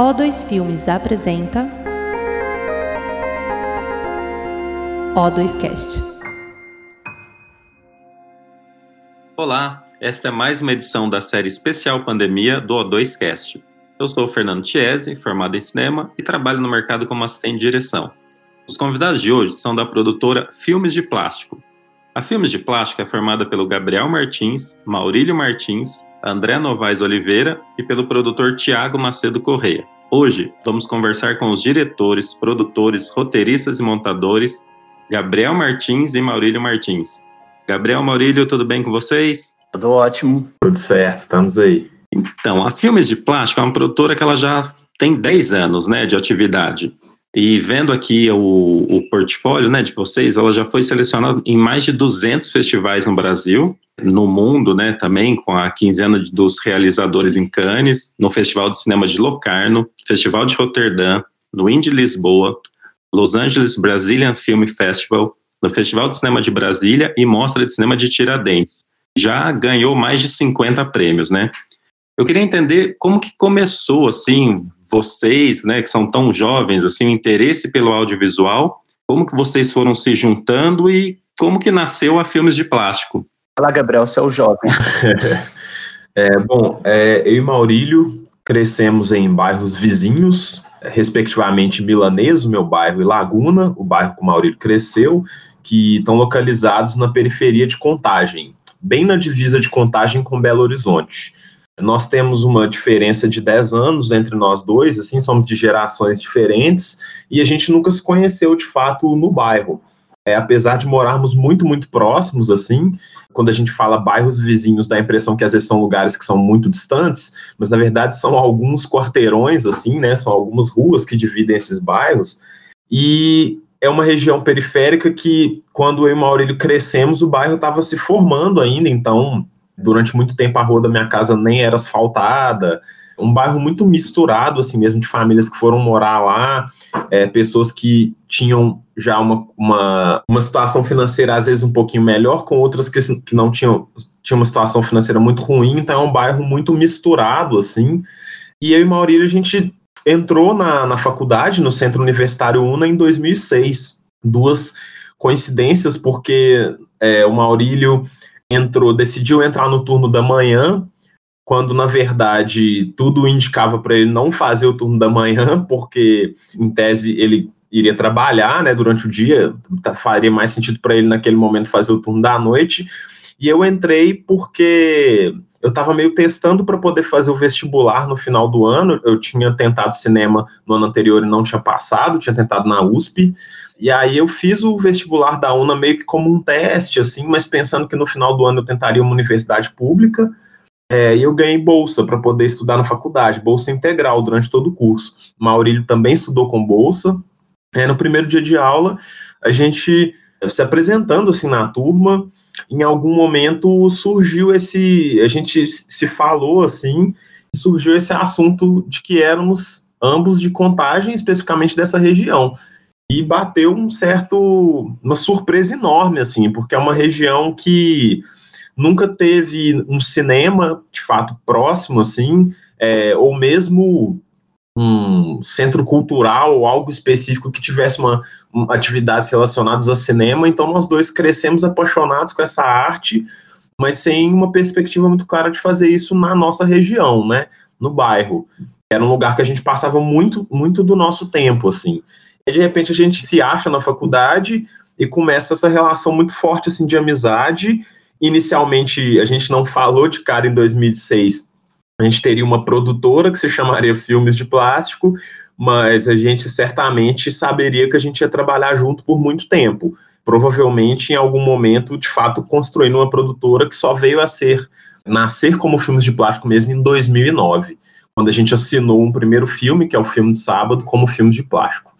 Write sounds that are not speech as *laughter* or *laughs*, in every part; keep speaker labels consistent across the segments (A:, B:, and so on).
A: O2 Filmes apresenta O2Cast.
B: Olá, esta é mais uma edição da série especial Pandemia do O2Cast. Eu sou o Fernando Chiesi, formado em cinema e trabalho no mercado como assistente de direção. Os convidados de hoje são da produtora Filmes de Plástico. A Filmes de Plástico é formada pelo Gabriel Martins, Maurílio Martins, André Novaes Oliveira e pelo produtor Tiago Macedo Correia. Hoje vamos conversar com os diretores, produtores, roteiristas e montadores Gabriel Martins e Maurílio Martins. Gabriel, Maurílio, tudo bem com vocês?
C: Tudo ótimo.
D: Tudo certo, estamos aí.
B: Então, a Filmes de Plástico é uma produtora que ela já tem 10 anos né, de atividade. E vendo aqui o, o portfólio né, de vocês, ela já foi selecionada em mais de 200 festivais no Brasil, no mundo né, também, com a quinzena dos realizadores em Cannes, no Festival de Cinema de Locarno, Festival de Roterdã, no Indie Lisboa, Los Angeles Brazilian Film Festival, no Festival de Cinema de Brasília e Mostra de Cinema de Tiradentes. Já ganhou mais de 50 prêmios, né? Eu queria entender como que começou, assim, vocês, né, que são tão jovens, assim, o interesse pelo audiovisual, como que vocês foram se juntando e como que nasceu a Filmes de Plástico?
C: Fala, Gabriel, você é o jovem. *laughs*
D: é, bom, é, eu e Maurílio crescemos em bairros vizinhos, respectivamente Milanês, o meu bairro, e Laguna, o bairro que o Maurílio cresceu, que estão localizados na periferia de Contagem, bem na divisa de Contagem com Belo Horizonte. Nós temos uma diferença de 10 anos entre nós dois, assim, somos de gerações diferentes e a gente nunca se conheceu de fato no bairro. É, apesar de morarmos muito, muito próximos, assim, quando a gente fala bairros vizinhos, dá a impressão que às vezes são lugares que são muito distantes, mas na verdade são alguns quarteirões, assim, né? São algumas ruas que dividem esses bairros. E é uma região periférica que, quando eu e o Maurílio crescemos, o bairro estava se formando ainda, então Durante muito tempo a rua da minha casa nem era asfaltada. Um bairro muito misturado, assim mesmo, de famílias que foram morar lá, é, pessoas que tinham já uma, uma, uma situação financeira às vezes um pouquinho melhor, com outras que, que não tinham, tinham uma situação financeira muito ruim, então é um bairro muito misturado, assim. E eu e Maurílio, a gente entrou na, na faculdade, no Centro Universitário UNA, em 2006. Duas coincidências, porque é, o Maurílio entrou, decidiu entrar no turno da manhã, quando na verdade tudo indicava para ele não fazer o turno da manhã, porque em tese ele iria trabalhar, né, durante o dia, tá, faria mais sentido para ele naquele momento fazer o turno da noite. E eu entrei porque eu estava meio testando para poder fazer o vestibular no final do ano. Eu tinha tentado cinema no ano anterior e não tinha passado, tinha tentado na USP. E aí eu fiz o vestibular da UNA meio que como um teste, assim, mas pensando que no final do ano eu tentaria uma universidade pública. É, e eu ganhei bolsa para poder estudar na faculdade, bolsa integral durante todo o curso. Maurílio também estudou com bolsa. É, no primeiro dia de aula, a gente se apresentando assim na turma, em algum momento surgiu esse, a gente se falou assim, surgiu esse assunto de que éramos ambos de contagem, especificamente dessa região. E bateu um certo uma surpresa enorme assim, porque é uma região que nunca teve um cinema de fato próximo assim, é, ou mesmo um centro cultural ou algo específico que tivesse uma, uma atividades relacionadas a cinema. Então nós dois crescemos apaixonados com essa arte, mas sem uma perspectiva muito clara de fazer isso na nossa região, né, no bairro. Era um lugar que a gente passava muito muito do nosso tempo assim. E de repente a gente se acha na faculdade e começa essa relação muito forte assim de amizade. Inicialmente a gente não falou de cara em 2006. A gente teria uma produtora que se chamaria Filmes de Plástico, mas a gente certamente saberia que a gente ia trabalhar junto por muito tempo. Provavelmente em algum momento, de fato, construindo uma produtora que só veio a ser nascer como Filmes de Plástico mesmo em 2009, quando a gente assinou um primeiro filme, que é o filme de sábado, como filme de plástico.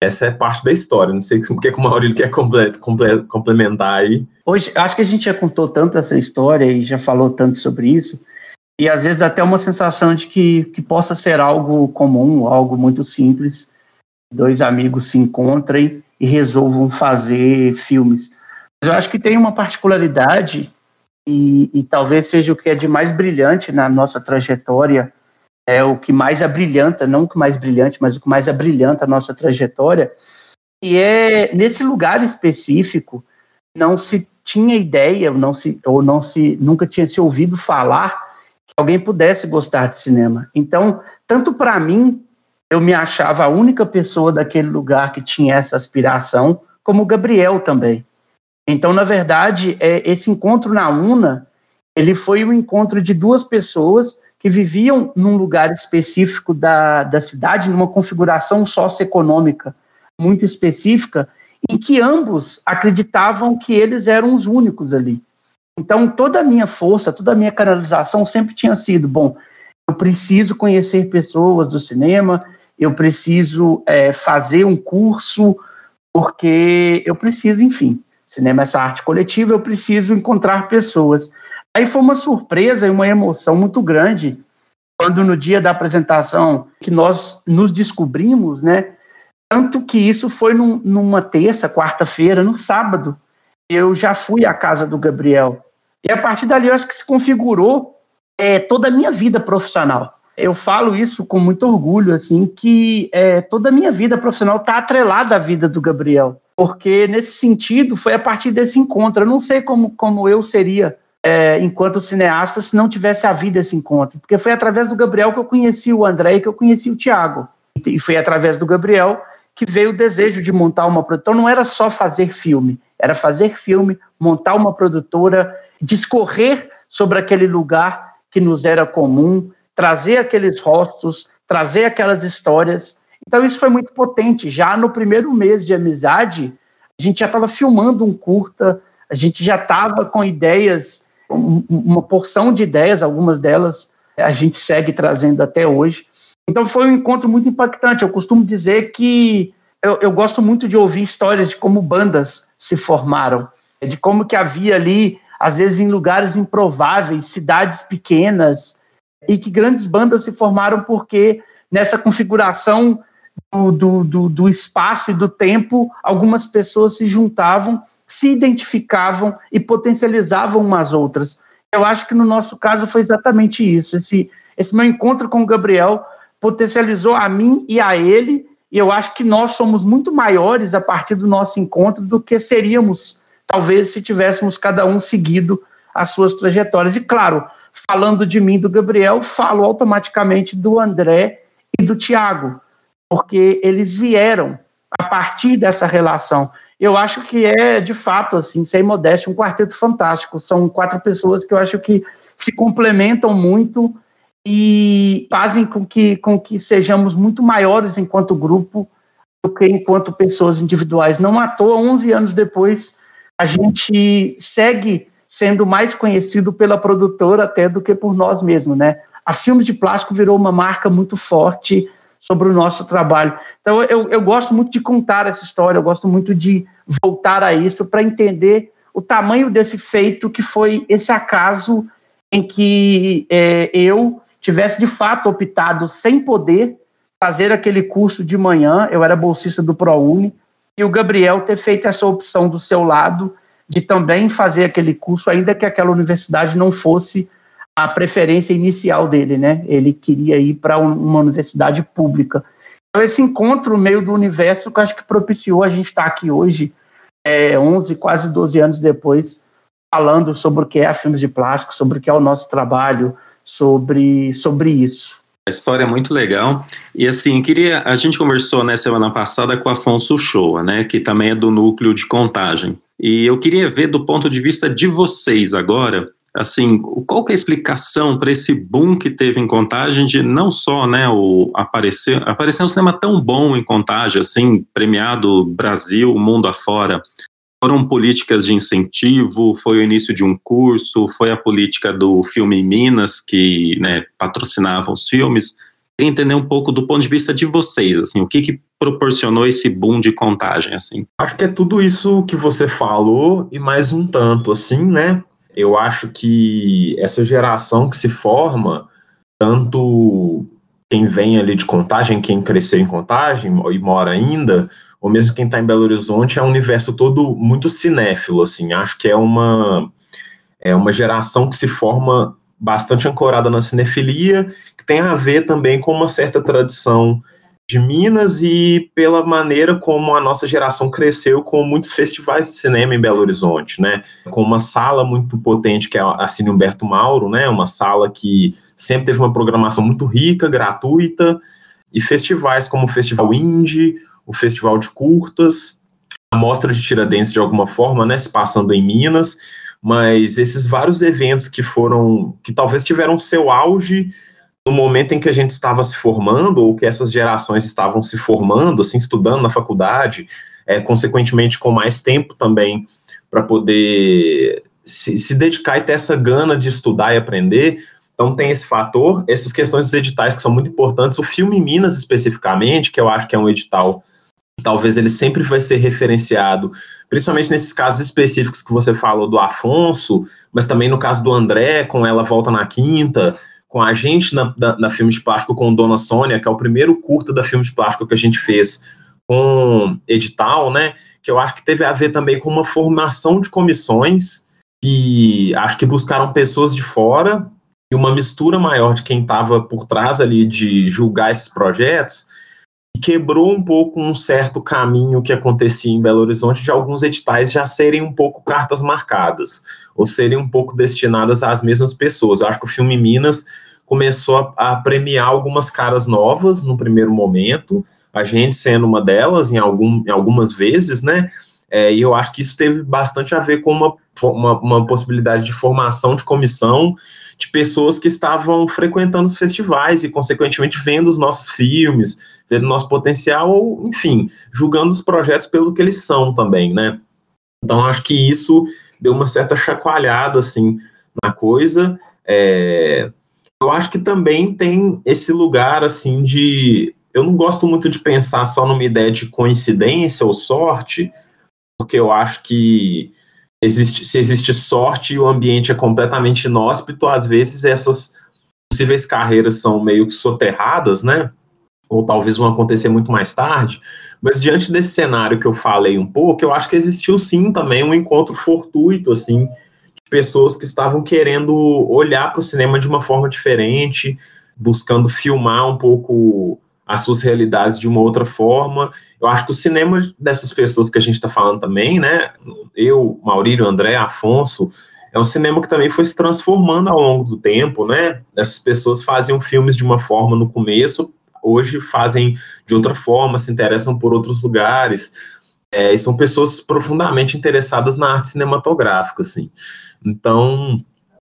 D: Essa é parte da história. Não sei o que, que o Maurílio quer comple comple complementar aí.
C: Hoje, acho que a gente já contou tanto essa história e já falou tanto sobre isso, e às vezes dá até uma sensação de que, que possa ser algo comum, algo muito simples. Dois amigos se encontrem e resolvam fazer filmes. Mas eu acho que tem uma particularidade, e, e talvez seja o que é de mais brilhante na nossa trajetória é o que mais abrilhanta, não o que mais brilhante, mas o que mais abrilhanta a nossa trajetória. E é nesse lugar específico não se tinha ideia, não se ou não se nunca tinha se ouvido falar alguém pudesse gostar de cinema. Então, tanto para mim, eu me achava a única pessoa daquele lugar que tinha essa aspiração, como o Gabriel também. Então, na verdade, é, esse encontro na UNA, ele foi um encontro de duas pessoas que viviam num lugar específico da, da cidade, numa configuração socioeconômica muito específica, em que ambos acreditavam que eles eram os únicos ali. Então, toda a minha força, toda a minha canalização sempre tinha sido: bom, eu preciso conhecer pessoas do cinema, eu preciso é, fazer um curso, porque eu preciso, enfim, cinema é essa arte coletiva, eu preciso encontrar pessoas. Aí foi uma surpresa e uma emoção muito grande quando no dia da apresentação que nós nos descobrimos, né? Tanto que isso foi num, numa terça, quarta-feira, no sábado, eu já fui à casa do Gabriel. E a partir dali eu acho que se configurou é, toda a minha vida profissional. Eu falo isso com muito orgulho, assim, que é, toda a minha vida profissional está atrelada à vida do Gabriel. Porque, nesse sentido, foi a partir desse encontro. Eu não sei como, como eu seria é, enquanto cineasta se não tivesse havido esse encontro. Porque foi através do Gabriel que eu conheci o André e que eu conheci o Tiago. E foi através do Gabriel que veio o desejo de montar uma produtora. Então não era só fazer filme, era fazer filme, montar uma produtora, discorrer sobre aquele lugar que nos era comum, trazer aqueles rostos, trazer aquelas histórias. Então isso foi muito potente. Já no primeiro mês de amizade, a gente já estava filmando um curta, a gente já estava com ideias uma porção de ideias, algumas delas a gente segue trazendo até hoje. Então foi um encontro muito impactante. Eu costumo dizer que eu, eu, gosto muito de ouvir histórias de como bandas se formaram, de como que havia ali, às vezes em lugares improváveis, cidades pequenas, e que grandes bandas se formaram porque nessa configuração do, do, do, do espaço e do tempo, algumas pessoas se juntavam se identificavam e potencializavam umas outras. Eu acho que no nosso caso foi exatamente isso. Esse, esse meu encontro com o Gabriel potencializou a mim e a ele, e eu acho que nós somos muito maiores a partir do nosso encontro do que seríamos, talvez, se tivéssemos cada um seguido as suas trajetórias. E claro, falando de mim do Gabriel, falo automaticamente do André e do Tiago, porque eles vieram a partir dessa relação eu acho que é, de fato, assim, sem modéstia, um quarteto fantástico. São quatro pessoas que eu acho que se complementam muito e fazem com que, com que sejamos muito maiores enquanto grupo do que enquanto pessoas individuais. Não à toa, 11 anos depois, a gente segue sendo mais conhecido pela produtora até do que por nós mesmos, né? A Filmes de Plástico virou uma marca muito forte sobre o nosso trabalho. Então, eu, eu gosto muito de contar essa história, eu gosto muito de voltar a isso para entender o tamanho desse feito que foi esse acaso em que é, eu tivesse de fato optado sem poder fazer aquele curso de manhã, eu era bolsista do ProUni, e o Gabriel ter feito essa opção do seu lado de também fazer aquele curso, ainda que aquela universidade não fosse a preferência inicial dele, né? Ele queria ir para uma universidade pública. Então, esse encontro no meio do universo que acho que propiciou a gente estar aqui hoje, é, 11, quase 12 anos depois, falando sobre o que é a Filmes de Plástico, sobre o que é o nosso trabalho, sobre, sobre isso.
B: A história é muito legal. E assim, queria. A gente conversou né, semana passada com Afonso Shoa, né? Que também é do núcleo de contagem. E eu queria ver do ponto de vista de vocês agora, assim, qual que é a explicação para esse boom que teve em Contagem de não só, né, o aparecer, aparecer um cinema tão bom em Contagem, assim, premiado Brasil, mundo afora, foram políticas de incentivo, foi o início de um curso, foi a política do filme Minas, que, né, patrocinava os filmes, queria entender um pouco do ponto de vista de vocês, assim, o que que proporcionou esse boom de contagem, assim?
D: Acho que é tudo isso que você falou e mais um tanto, assim, né? eu acho que essa geração que se forma, tanto quem vem ali de contagem, quem cresceu em contagem e mora ainda, ou mesmo quem está em Belo Horizonte, é um universo todo muito cinéfilo, assim, acho que é uma, é uma geração que se forma bastante ancorada na cinefilia, que tem a ver também com uma certa tradição de Minas e pela maneira como a nossa geração cresceu com muitos festivais de cinema em Belo Horizonte, né? Com uma sala muito potente que é a Cine Humberto Mauro, né? Uma sala que sempre teve uma programação muito rica, gratuita, e festivais como o Festival Indie, o Festival de Curtas, a Mostra de Tiradentes de alguma forma, né? Se passando em Minas, mas esses vários eventos que foram, que talvez tiveram seu auge no momento em que a gente estava se formando, ou que essas gerações estavam se formando, assim, estudando na faculdade, é, consequentemente com mais tempo também para poder se, se, dedicar e ter essa gana de estudar e aprender. Então tem esse fator, essas questões dos editais que são muito importantes. O filme Minas, especificamente, que eu acho que é um edital talvez ele sempre vai ser referenciado, principalmente nesses casos específicos que você falou do Afonso, mas também no caso do André, com ela volta na quinta, com a gente na, na, na Filme de Plástico com Dona Sônia, que é o primeiro curta da Filme de Plástico que a gente fez com edital, né? Que eu acho que teve a ver também com uma formação de comissões que acho que buscaram pessoas de fora e uma mistura maior de quem estava por trás ali de julgar esses projetos quebrou um pouco um certo caminho que acontecia em Belo Horizonte de alguns editais já serem um pouco cartas marcadas, ou serem um pouco destinadas às mesmas pessoas. Eu acho que o filme Minas começou a, a premiar algumas caras novas no primeiro momento, a gente sendo uma delas em, algum, em algumas vezes, né? É, e eu acho que isso teve bastante a ver com uma, uma, uma possibilidade de formação de comissão de pessoas que estavam frequentando os festivais e, consequentemente, vendo os nossos filmes, vendo nosso potencial, ou, enfim, julgando os projetos pelo que eles são também, né? Então, acho que isso deu uma certa chacoalhada, assim, na coisa. É... Eu acho que também tem esse lugar, assim, de... Eu não gosto muito de pensar só numa ideia de coincidência ou sorte, porque eu acho que existe, se existe sorte e o ambiente é completamente inóspito, às vezes essas possíveis carreiras são meio que soterradas, né? Ou talvez vão acontecer muito mais tarde. Mas diante desse cenário que eu falei um pouco, eu acho que existiu sim também um encontro fortuito, assim, de pessoas que estavam querendo olhar para o cinema de uma forma diferente, buscando filmar um pouco as suas realidades de uma outra forma. Eu acho que o cinema dessas pessoas que a gente está falando também, né? Eu, Maurílio, André, Afonso, é um cinema que também foi se transformando ao longo do tempo, né? Essas pessoas faziam filmes de uma forma no começo, hoje fazem de outra forma, se interessam por outros lugares. É, e são pessoas profundamente interessadas na arte cinematográfica, assim. Então,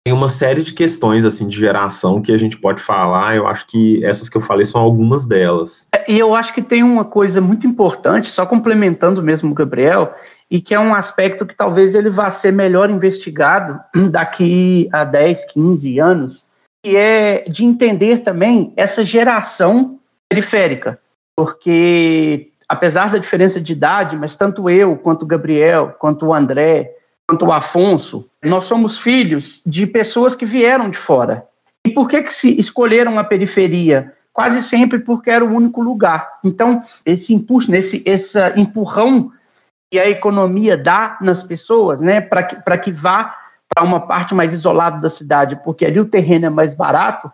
D: tem uma série de questões assim de geração que a gente pode falar. Eu acho que essas que eu falei são algumas delas.
C: É, e eu acho que tem uma coisa muito importante, só complementando mesmo o Gabriel, e que é um aspecto que talvez ele vá ser melhor investigado *clears throat* daqui a 10, 15 anos, que é de entender também essa geração periférica, porque apesar da diferença de idade, mas tanto eu quanto o Gabriel, quanto o André, quanto o Afonso, nós somos filhos de pessoas que vieram de fora. E por que, que se escolheram a periferia? Quase sempre porque era o único lugar. Então, esse impulso, esse, esse empurrão que a economia dá nas pessoas, né, para que, que vá para uma parte mais isolada da cidade, porque ali o terreno é mais barato,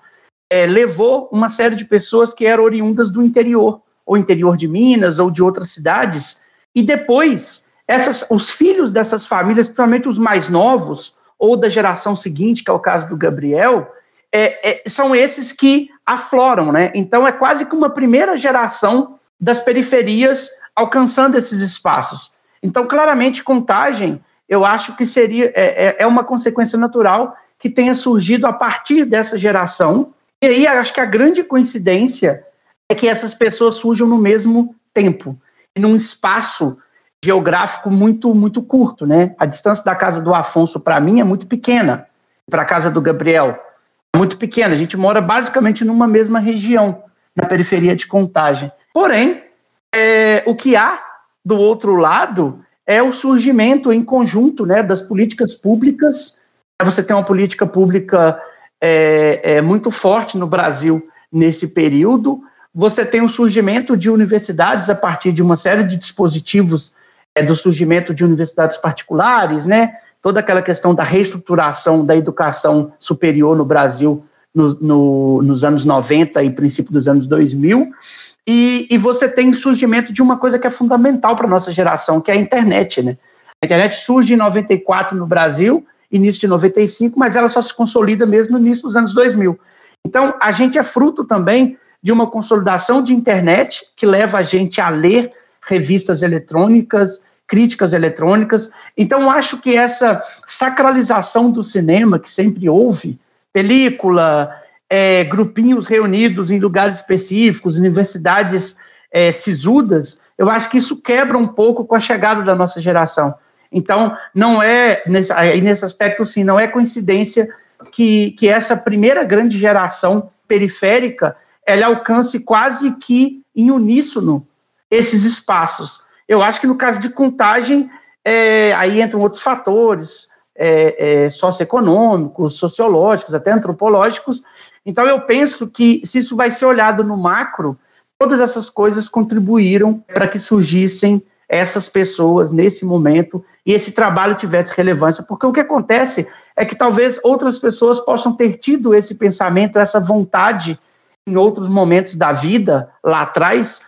C: é, levou uma série de pessoas que eram oriundas do interior, ou interior de Minas, ou de outras cidades, e depois essas, os filhos dessas famílias, principalmente os mais novos, ou da geração seguinte, que é o caso do Gabriel, é, é, são esses que afloram, né? Então é quase que uma primeira geração das periferias alcançando esses espaços. Então, claramente, contagem, eu acho que seria é, é, é uma consequência natural que tenha surgido a partir dessa geração. E aí, acho que a grande coincidência é que essas pessoas surjam no mesmo tempo, num espaço geográfico muito muito curto, né? A distância da casa do Afonso para mim é muito pequena, para a casa do Gabriel é muito pequena. A gente mora basicamente numa mesma região, na periferia de Contagem. Porém, é, o que há do outro lado é o surgimento em conjunto, né, das políticas públicas. Você tem uma política pública é, é, muito forte no Brasil nesse período. Você tem o surgimento de universidades a partir de uma série de dispositivos é, do surgimento de universidades particulares, né? toda aquela questão da reestruturação da educação superior no Brasil no, no, nos anos 90 e princípio dos anos 2000, e, e você tem surgimento de uma coisa que é fundamental para a nossa geração, que é a internet. Né? A internet surge em 94 no Brasil, início de 95, mas ela só se consolida mesmo no início dos anos 2000. Então, a gente é fruto também de uma consolidação de internet que leva a gente a ler revistas eletrônicas, críticas eletrônicas. Então, acho que essa sacralização do cinema que sempre houve, película, é, grupinhos reunidos em lugares específicos, universidades é, sisudas, eu acho que isso quebra um pouco com a chegada da nossa geração. Então, não é, nesse, nesse aspecto, sim, não é coincidência que, que essa primeira grande geração periférica ela alcance quase que em uníssono esses espaços. Eu acho que no caso de contagem, é, aí entram outros fatores é, é, socioeconômicos, sociológicos, até antropológicos. Então, eu penso que se isso vai ser olhado no macro, todas essas coisas contribuíram para que surgissem essas pessoas nesse momento e esse trabalho tivesse relevância, porque o que acontece é que talvez outras pessoas possam ter tido esse pensamento, essa vontade em outros momentos da vida lá atrás,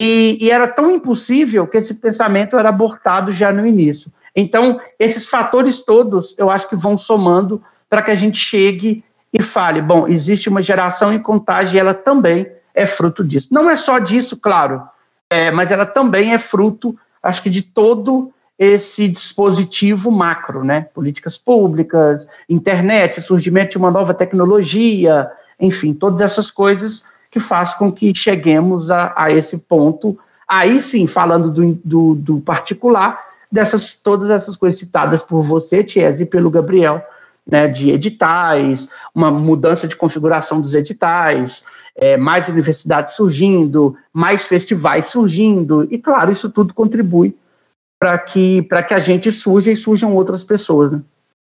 C: e, e, era tão impossível que esse pensamento era abortado já no início. Então, esses fatores todos, eu acho que vão somando para que a gente chegue e fale: bom, existe uma geração em contagem e ela também é fruto disso. Não é só disso, claro, é, mas ela também é fruto, acho que, de todo esse dispositivo macro, né? Políticas públicas, internet, surgimento de uma nova tecnologia, enfim, todas essas coisas que faz com que cheguemos a, a esse ponto. Aí sim, falando do, do, do, particular, dessas todas essas coisas citadas por você, Tiese, e pelo Gabriel, né, de editais, uma mudança de configuração dos editais, é, mais universidades surgindo, mais festivais surgindo, e claro, isso tudo contribui para que, que a gente surja e surjam outras pessoas. Né?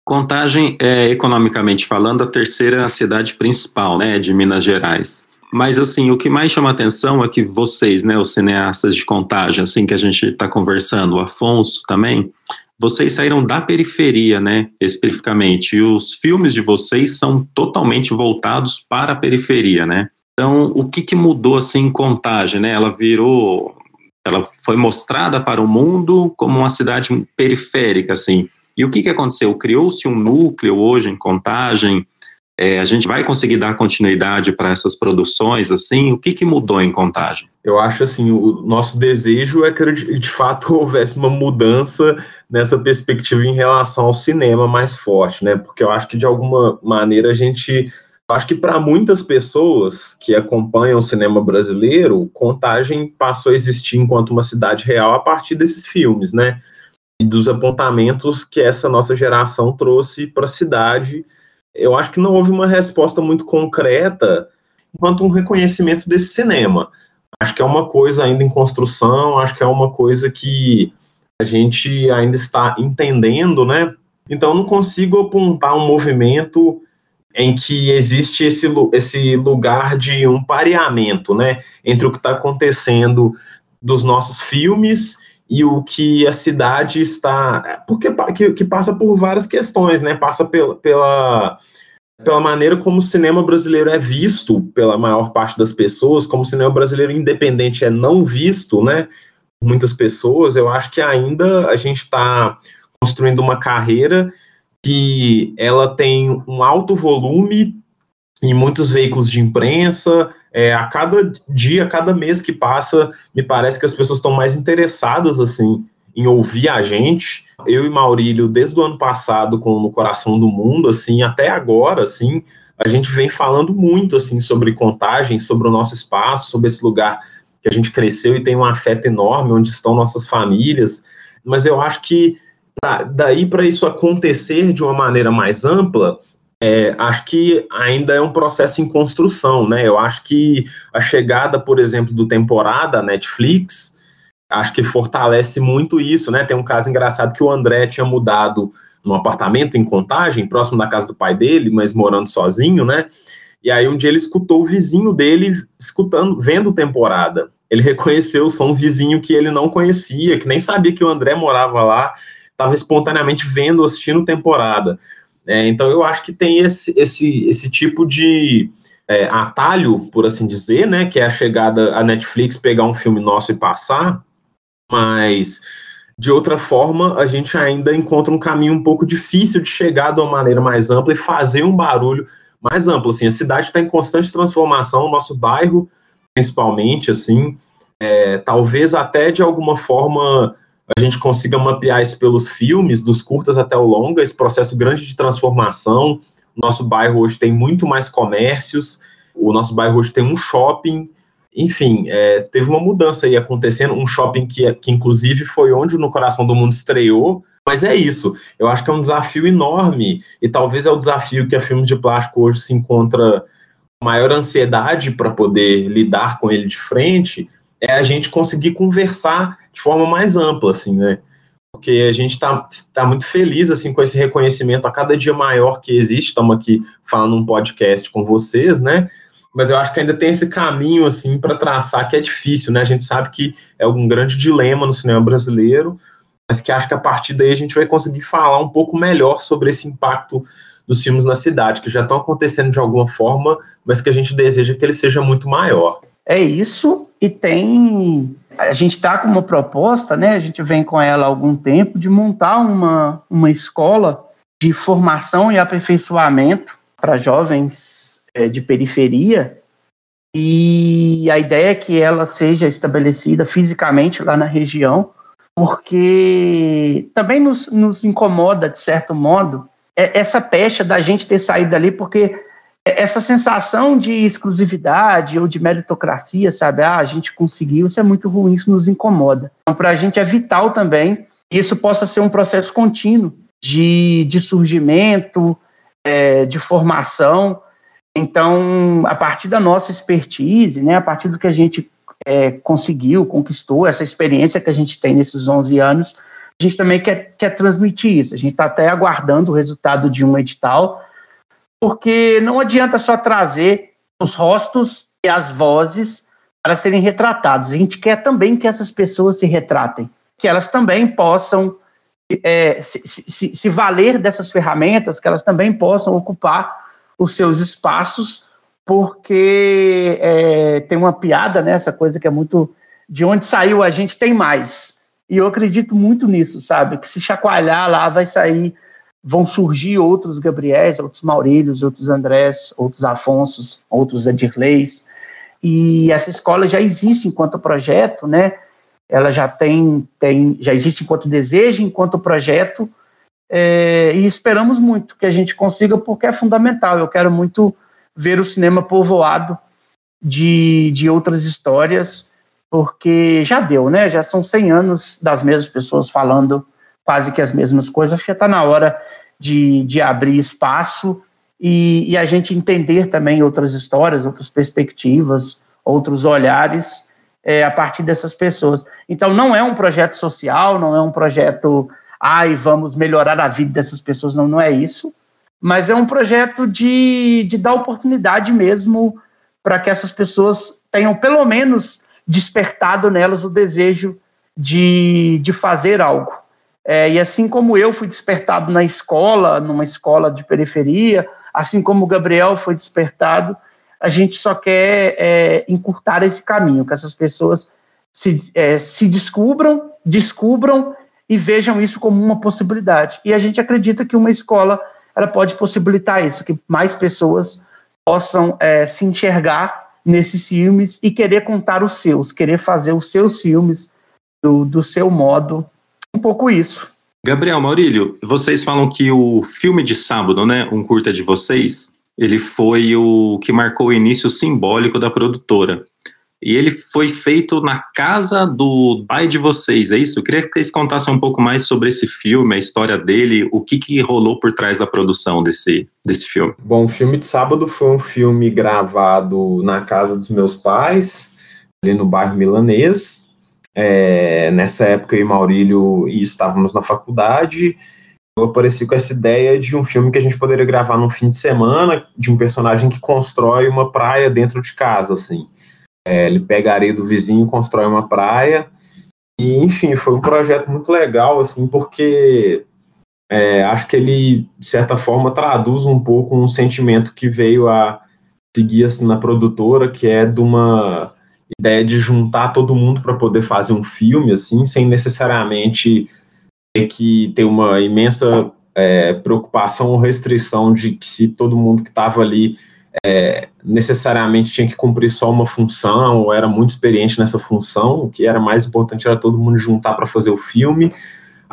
B: Contagem é, economicamente falando, a terceira cidade principal né, de Minas Gerais. Mas, assim, o que mais chama atenção é que vocês, né, os cineastas de contagem, assim, que a gente está conversando, o Afonso também, vocês saíram da periferia, né, especificamente, e os filmes de vocês são totalmente voltados para a periferia, né? Então, o que, que mudou, assim, em contagem, né? Ela virou, ela foi mostrada para o mundo como uma cidade periférica, assim. E o que, que aconteceu? Criou-se um núcleo hoje em contagem, é, a gente vai conseguir dar continuidade para essas produções, assim? O que, que mudou em Contagem?
D: Eu acho, assim, o nosso desejo é que, de fato, *laughs* houvesse uma mudança nessa perspectiva em relação ao cinema mais forte, né? Porque eu acho que, de alguma maneira, a gente... Acho que para muitas pessoas que acompanham o cinema brasileiro, Contagem passou a existir enquanto uma cidade real a partir desses filmes, né? E dos apontamentos que essa nossa geração trouxe para a cidade eu acho que não houve uma resposta muito concreta quanto um reconhecimento desse cinema. Acho que é uma coisa ainda em construção, acho que é uma coisa que a gente ainda está entendendo, né? Então não consigo apontar um movimento em que existe esse, esse lugar de um pareamento, né, entre o que está acontecendo dos nossos filmes e o que a cidade está. Porque que, que passa por várias questões, né? Passa pela, pela, pela maneira como o cinema brasileiro é visto pela maior parte das pessoas, como o cinema brasileiro independente é não visto, né? Muitas pessoas, eu acho que ainda a gente está construindo uma carreira que ela tem um alto volume em muitos veículos de imprensa, é, a cada dia, a cada mês que passa, me parece que as pessoas estão mais interessadas assim em ouvir a gente. Eu e Maurílio, desde o ano passado, com No Coração do Mundo, assim, até agora, assim, a gente vem falando muito assim sobre contagem, sobre o nosso espaço, sobre esse lugar que a gente cresceu e tem um afeto enorme, onde estão nossas famílias. Mas eu acho que pra, daí para isso acontecer de uma maneira mais ampla, é, acho que ainda é um processo em construção, né? Eu acho que a chegada, por exemplo, do temporada Netflix, acho que fortalece muito isso, né? Tem um caso engraçado que o André tinha mudado num apartamento em Contagem, próximo da casa do pai dele, mas morando sozinho, né? E aí um dia ele escutou o vizinho dele escutando, vendo temporada. Ele *laughs* reconheceu o som vizinho que ele não conhecia, que nem sabia que o André morava lá. estava espontaneamente vendo, assistindo temporada. É, então eu acho que tem esse, esse, esse tipo de é, atalho, por assim dizer, né? Que é a chegada a Netflix pegar um filme nosso e passar, mas de outra forma, a gente ainda encontra um caminho um pouco difícil de chegar de uma maneira mais ampla e fazer um barulho mais amplo. Assim, a cidade está em constante transformação, o nosso bairro, principalmente, assim, é, talvez até de alguma forma a gente consiga mapear isso pelos filmes, dos curtas até o longa, esse processo grande de transformação. Nosso bairro hoje tem muito mais comércios, o nosso bairro hoje tem um shopping, enfim, é, teve uma mudança aí acontecendo, um shopping que, que inclusive foi onde No Coração do Mundo estreou, mas é isso, eu acho que é um desafio enorme, e talvez é o desafio que a Filmes de Plástico hoje se encontra maior ansiedade para poder lidar com ele de frente, é a gente conseguir conversar de forma mais ampla, assim, né? Porque a gente está tá muito feliz, assim, com esse reconhecimento a cada dia maior que existe. Estamos aqui falando um podcast com vocês, né? Mas eu acho que ainda tem esse caminho, assim, para traçar que é difícil, né? A gente sabe que é um grande dilema no cinema brasileiro, mas que acho que a partir daí a gente vai conseguir falar um pouco melhor sobre esse impacto dos filmes na cidade, que já estão acontecendo de alguma forma, mas que a gente deseja que ele seja muito maior.
C: É isso, e tem. A gente está com uma proposta, né? A gente vem com ela há algum tempo, de montar uma, uma escola de formação e aperfeiçoamento para jovens é, de periferia. E a ideia é que ela seja estabelecida fisicamente lá na região, porque também nos, nos incomoda, de certo modo, é essa pecha da gente ter saído dali, porque essa sensação de exclusividade ou de meritocracia, sabe? Ah, a gente conseguiu, isso é muito ruim, isso nos incomoda. Então, para a gente é vital também que isso possa ser um processo contínuo de, de surgimento, é, de formação. Então, a partir da nossa expertise, né, a partir do que a gente é, conseguiu, conquistou, essa experiência que a gente tem nesses 11 anos, a gente também quer, quer transmitir isso. A gente está até aguardando o resultado de um edital porque não adianta só trazer os rostos e as vozes para serem retratados. A gente quer também que essas pessoas se retratem, que elas também possam é, se, se, se, valer dessas ferramentas, que elas também possam ocupar os seus espaços, porque é, tem uma piada, né, essa coisa que é muito de onde saiu a gente tem mais. E eu acredito muito nisso, sabe? Que se chacoalhar lá vai sair vão surgir outros Gabriéis, outros Maurílios, outros Andrés, outros Afonsos, outros Edirleis, e essa escola já existe enquanto projeto, né? Ela já tem, tem já existe enquanto desejo, enquanto projeto, é, e esperamos muito que a gente consiga, porque é fundamental. Eu quero muito ver o cinema povoado de, de outras histórias, porque já deu, né? Já são 100 anos das mesmas pessoas falando quase que as mesmas coisas. Acho que está na hora de, de abrir espaço e, e, a gente entender também outras histórias, outras perspectivas, outros olhares é, a partir dessas pessoas. Então, não é um projeto social, não é um projeto, ai, vamos melhorar a vida dessas pessoas, não, não é isso. Mas é um projeto de, de dar oportunidade mesmo para que essas pessoas tenham, pelo menos, despertado nelas o desejo de, de fazer algo. É, e assim como eu fui despertado na escola, numa escola de periferia, assim como o Gabriel foi despertado, a gente só quer é, encurtar esse caminho, que essas pessoas se, é, se descubram, descubram e vejam isso como uma possibilidade. E a gente acredita que uma escola ela pode possibilitar isso, que mais pessoas possam é, se enxergar nesses filmes e querer contar os seus, querer fazer os seus filmes do, do seu modo um pouco isso.
B: Gabriel Maurílio, vocês falam que o filme de sábado, né, um curta de vocês, ele foi o que marcou o início simbólico da produtora. E ele foi feito na casa do pai de vocês, é isso? Eu queria que vocês contassem um pouco mais sobre esse filme, a história dele, o que, que rolou por trás da produção desse, desse filme.
D: Bom, o filme de sábado foi um filme gravado na casa dos meus pais, ali no bairro Milanês, é, nessa época eu e Maurílio estávamos na faculdade. Eu apareci com essa ideia de um filme que a gente poderia gravar num fim de semana, de um personagem que constrói uma praia dentro de casa, assim. É, ele pega a areia do vizinho, constrói uma praia, E, enfim, foi um projeto muito legal, assim, porque é, acho que ele, de certa forma, traduz um pouco um sentimento que veio a seguir assim, na produtora, que é de uma ideia de juntar todo mundo para poder fazer um filme, assim, sem necessariamente ter que ter uma imensa é, preocupação ou restrição de que se todo mundo que estava ali é, necessariamente tinha que cumprir só uma função ou era muito experiente nessa função, o que era mais importante era todo mundo juntar para fazer o filme.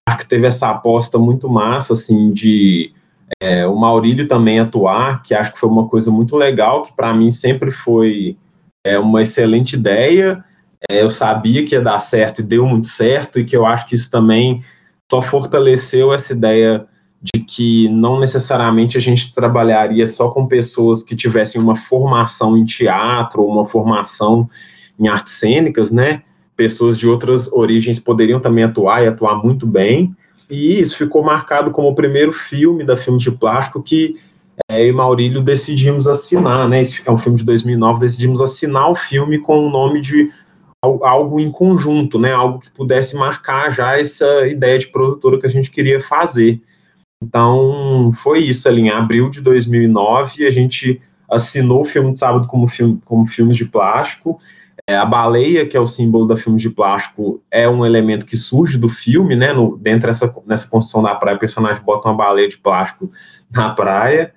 D: Acho que teve essa aposta muito massa, assim, de é, o Maurílio também atuar, que acho que foi uma coisa muito legal, que para mim sempre foi é, uma excelente ideia. É, eu sabia que ia dar certo e deu muito certo, e que eu acho que isso também só fortaleceu essa ideia de que não necessariamente a gente trabalharia só com pessoas que tivessem uma formação em teatro ou uma formação em artes cênicas, né? Pessoas de outras origens poderiam também atuar e atuar muito bem. E isso ficou marcado como o primeiro filme da Filme de Plástico que é, eu e Maurílio decidimos assinar, né? Esse é um filme de 2009, decidimos assinar o filme com o nome de algo em conjunto, né? Algo que pudesse marcar já essa ideia de produtora que a gente queria fazer. Então, foi isso ali, em abril de 2009, a gente assinou o filme de sábado como, filme, como filmes de plástico. É, a baleia, que é o símbolo da filme de plástico, é um elemento que surge do filme, né? No, dentro dessa nessa construção da praia, o personagem bota uma baleia de plástico na praia.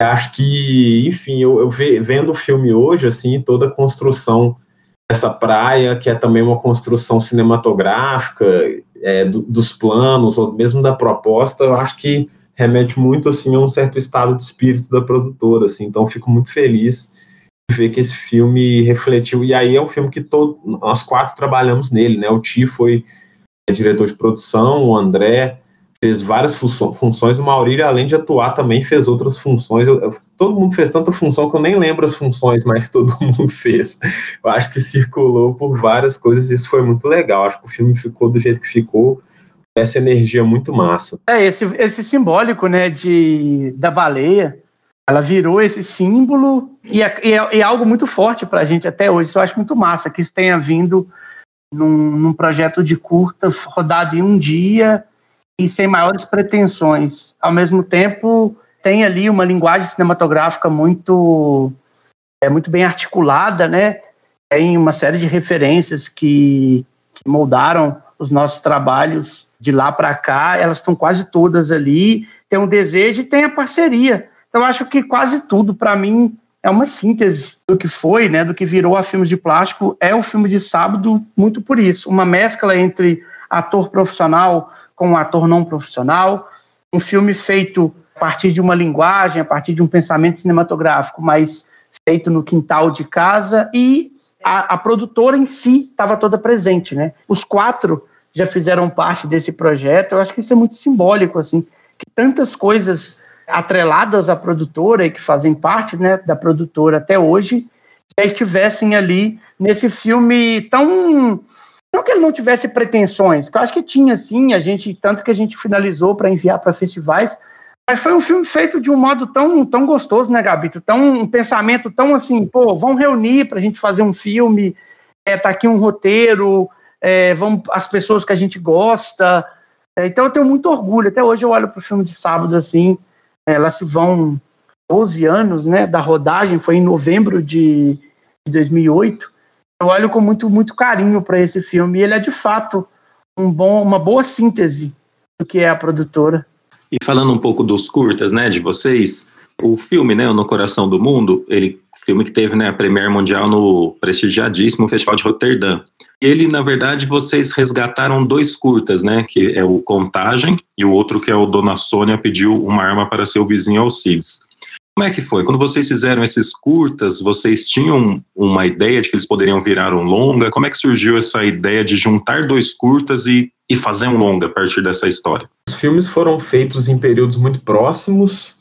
D: Acho que, enfim, eu, eu vendo o filme hoje, assim, toda a construção dessa praia, que é também uma construção cinematográfica, é, do, dos planos, ou mesmo da proposta, eu acho que remete muito assim a um certo estado de espírito da produtora, assim. Então fico muito feliz de ver que esse filme refletiu e aí é um filme que todo, nós quatro trabalhamos nele, né? O Ti foi diretor de produção, o André fez várias funções, o Maurílio, além de atuar, também fez outras funções. Eu, eu, todo mundo fez tanta função que eu nem lembro as funções, mas todo *laughs* mundo fez. Eu acho que circulou por várias coisas, isso foi muito legal. Acho que o filme ficou do jeito que ficou, essa energia muito massa.
C: É, esse, esse simbólico, né, de, da baleia, ela virou esse símbolo e é, e é, é algo muito forte para a gente até hoje. Isso eu acho muito massa que isso tenha vindo num, num projeto de curta, rodado em um dia, e sem maiores pretensões. Ao mesmo tempo, tem ali uma linguagem cinematográfica muito é muito bem articulada, né? Tem uma série de referências que, que moldaram os nossos trabalhos de lá para cá, elas estão quase todas ali. Tem um desejo e tem a parceria. Então, acho que quase tudo, para mim, é uma síntese do que foi, né, do que virou a Filmes de Plástico. É o filme de sábado, muito por isso. Uma mescla entre ator profissional, com um ator não profissional, um filme feito a partir de uma linguagem, a partir de um pensamento cinematográfico, mas feito no quintal de casa e a, a produtora em si estava toda presente, né? Os quatro já fizeram parte desse projeto. Eu acho que isso é muito simbólico, assim, que tantas coisas atreladas à produtora e que fazem parte, né, da produtora até hoje já estivessem ali nesse filme tão não que ele não tivesse pretensões, que eu acho que tinha sim, a gente, tanto que a gente finalizou para enviar para festivais, mas foi um filme feito de um modo tão, tão gostoso, né, Gabito? Tão, um pensamento tão assim, pô, vamos reunir para a gente fazer um filme, é, tá aqui um roteiro, é, vamos, as pessoas que a gente gosta. É, então eu tenho muito orgulho. Até hoje eu olho para o filme de sábado assim, é, lá se vão 12 anos, né, da rodagem, foi em novembro de, de 2008 eu olho com muito, muito carinho para esse filme. E ele é de fato um bom, uma boa síntese do que é a produtora.
B: E falando um pouco dos curtas, né, de vocês, o filme, né, No Coração do Mundo, ele filme que teve, né, a premiere mundial no prestigiadíssimo Festival de Roterdã. Ele, na verdade, vocês resgataram dois curtas, né, que é o Contagem e o outro que é o Dona Sônia pediu uma arma para seu vizinho Alcides. Como é que foi? Quando vocês fizeram esses curtas, vocês tinham uma ideia de que eles poderiam virar um longa? Como é que surgiu essa ideia de juntar dois curtas e, e fazer um longa a partir dessa história?
D: Os filmes foram feitos em períodos muito próximos.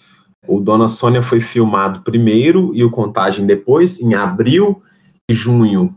D: O Dona Sônia foi filmado primeiro e o Contagem depois, em abril e junho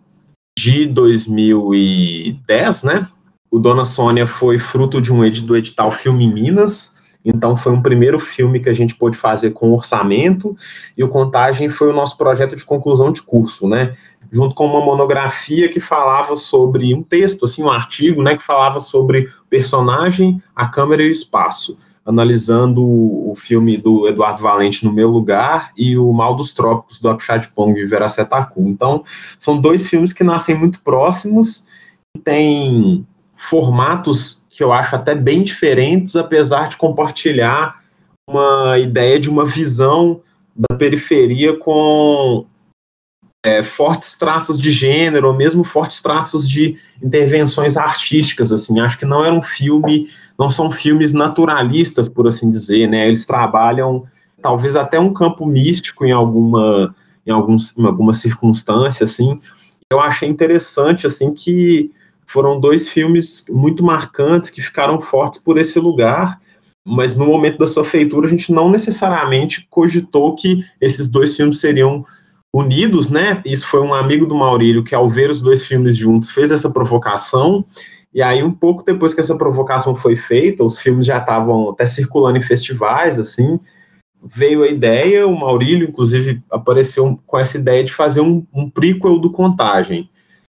D: de 2010, né? O Dona Sônia foi fruto de um do edital Filme Minas, então foi um primeiro filme que a gente pôde fazer com orçamento e o Contagem foi o nosso projeto de conclusão de curso, né? junto com uma monografia que falava sobre um texto, assim, um artigo, né, que falava sobre personagem, a câmera e o espaço, analisando o filme do Eduardo Valente no meu lugar e o Mal dos Trópicos do Akshat Pong e Veracetacu. Então, são dois filmes que nascem muito próximos, e têm formatos que eu acho até bem diferentes, apesar de compartilhar uma ideia de uma visão da periferia com é, fortes traços de gênero, ou mesmo fortes traços de intervenções artísticas, assim, acho que não é um filme, não são filmes naturalistas, por assim dizer, né, eles trabalham talvez até um campo místico em alguma, em, alguns, em alguma circunstância, assim, eu achei interessante, assim, que foram dois filmes muito marcantes, que ficaram fortes por esse lugar, mas no momento da sua feitura a gente não necessariamente cogitou que esses dois filmes seriam unidos, né? Isso foi um amigo do Maurílio que, ao ver os dois filmes juntos, fez essa provocação. E aí, um pouco depois que essa provocação foi feita, os filmes já estavam até circulando em festivais, assim. Veio a ideia, o Maurílio, inclusive, apareceu com essa ideia de fazer um, um prequel do Contagem.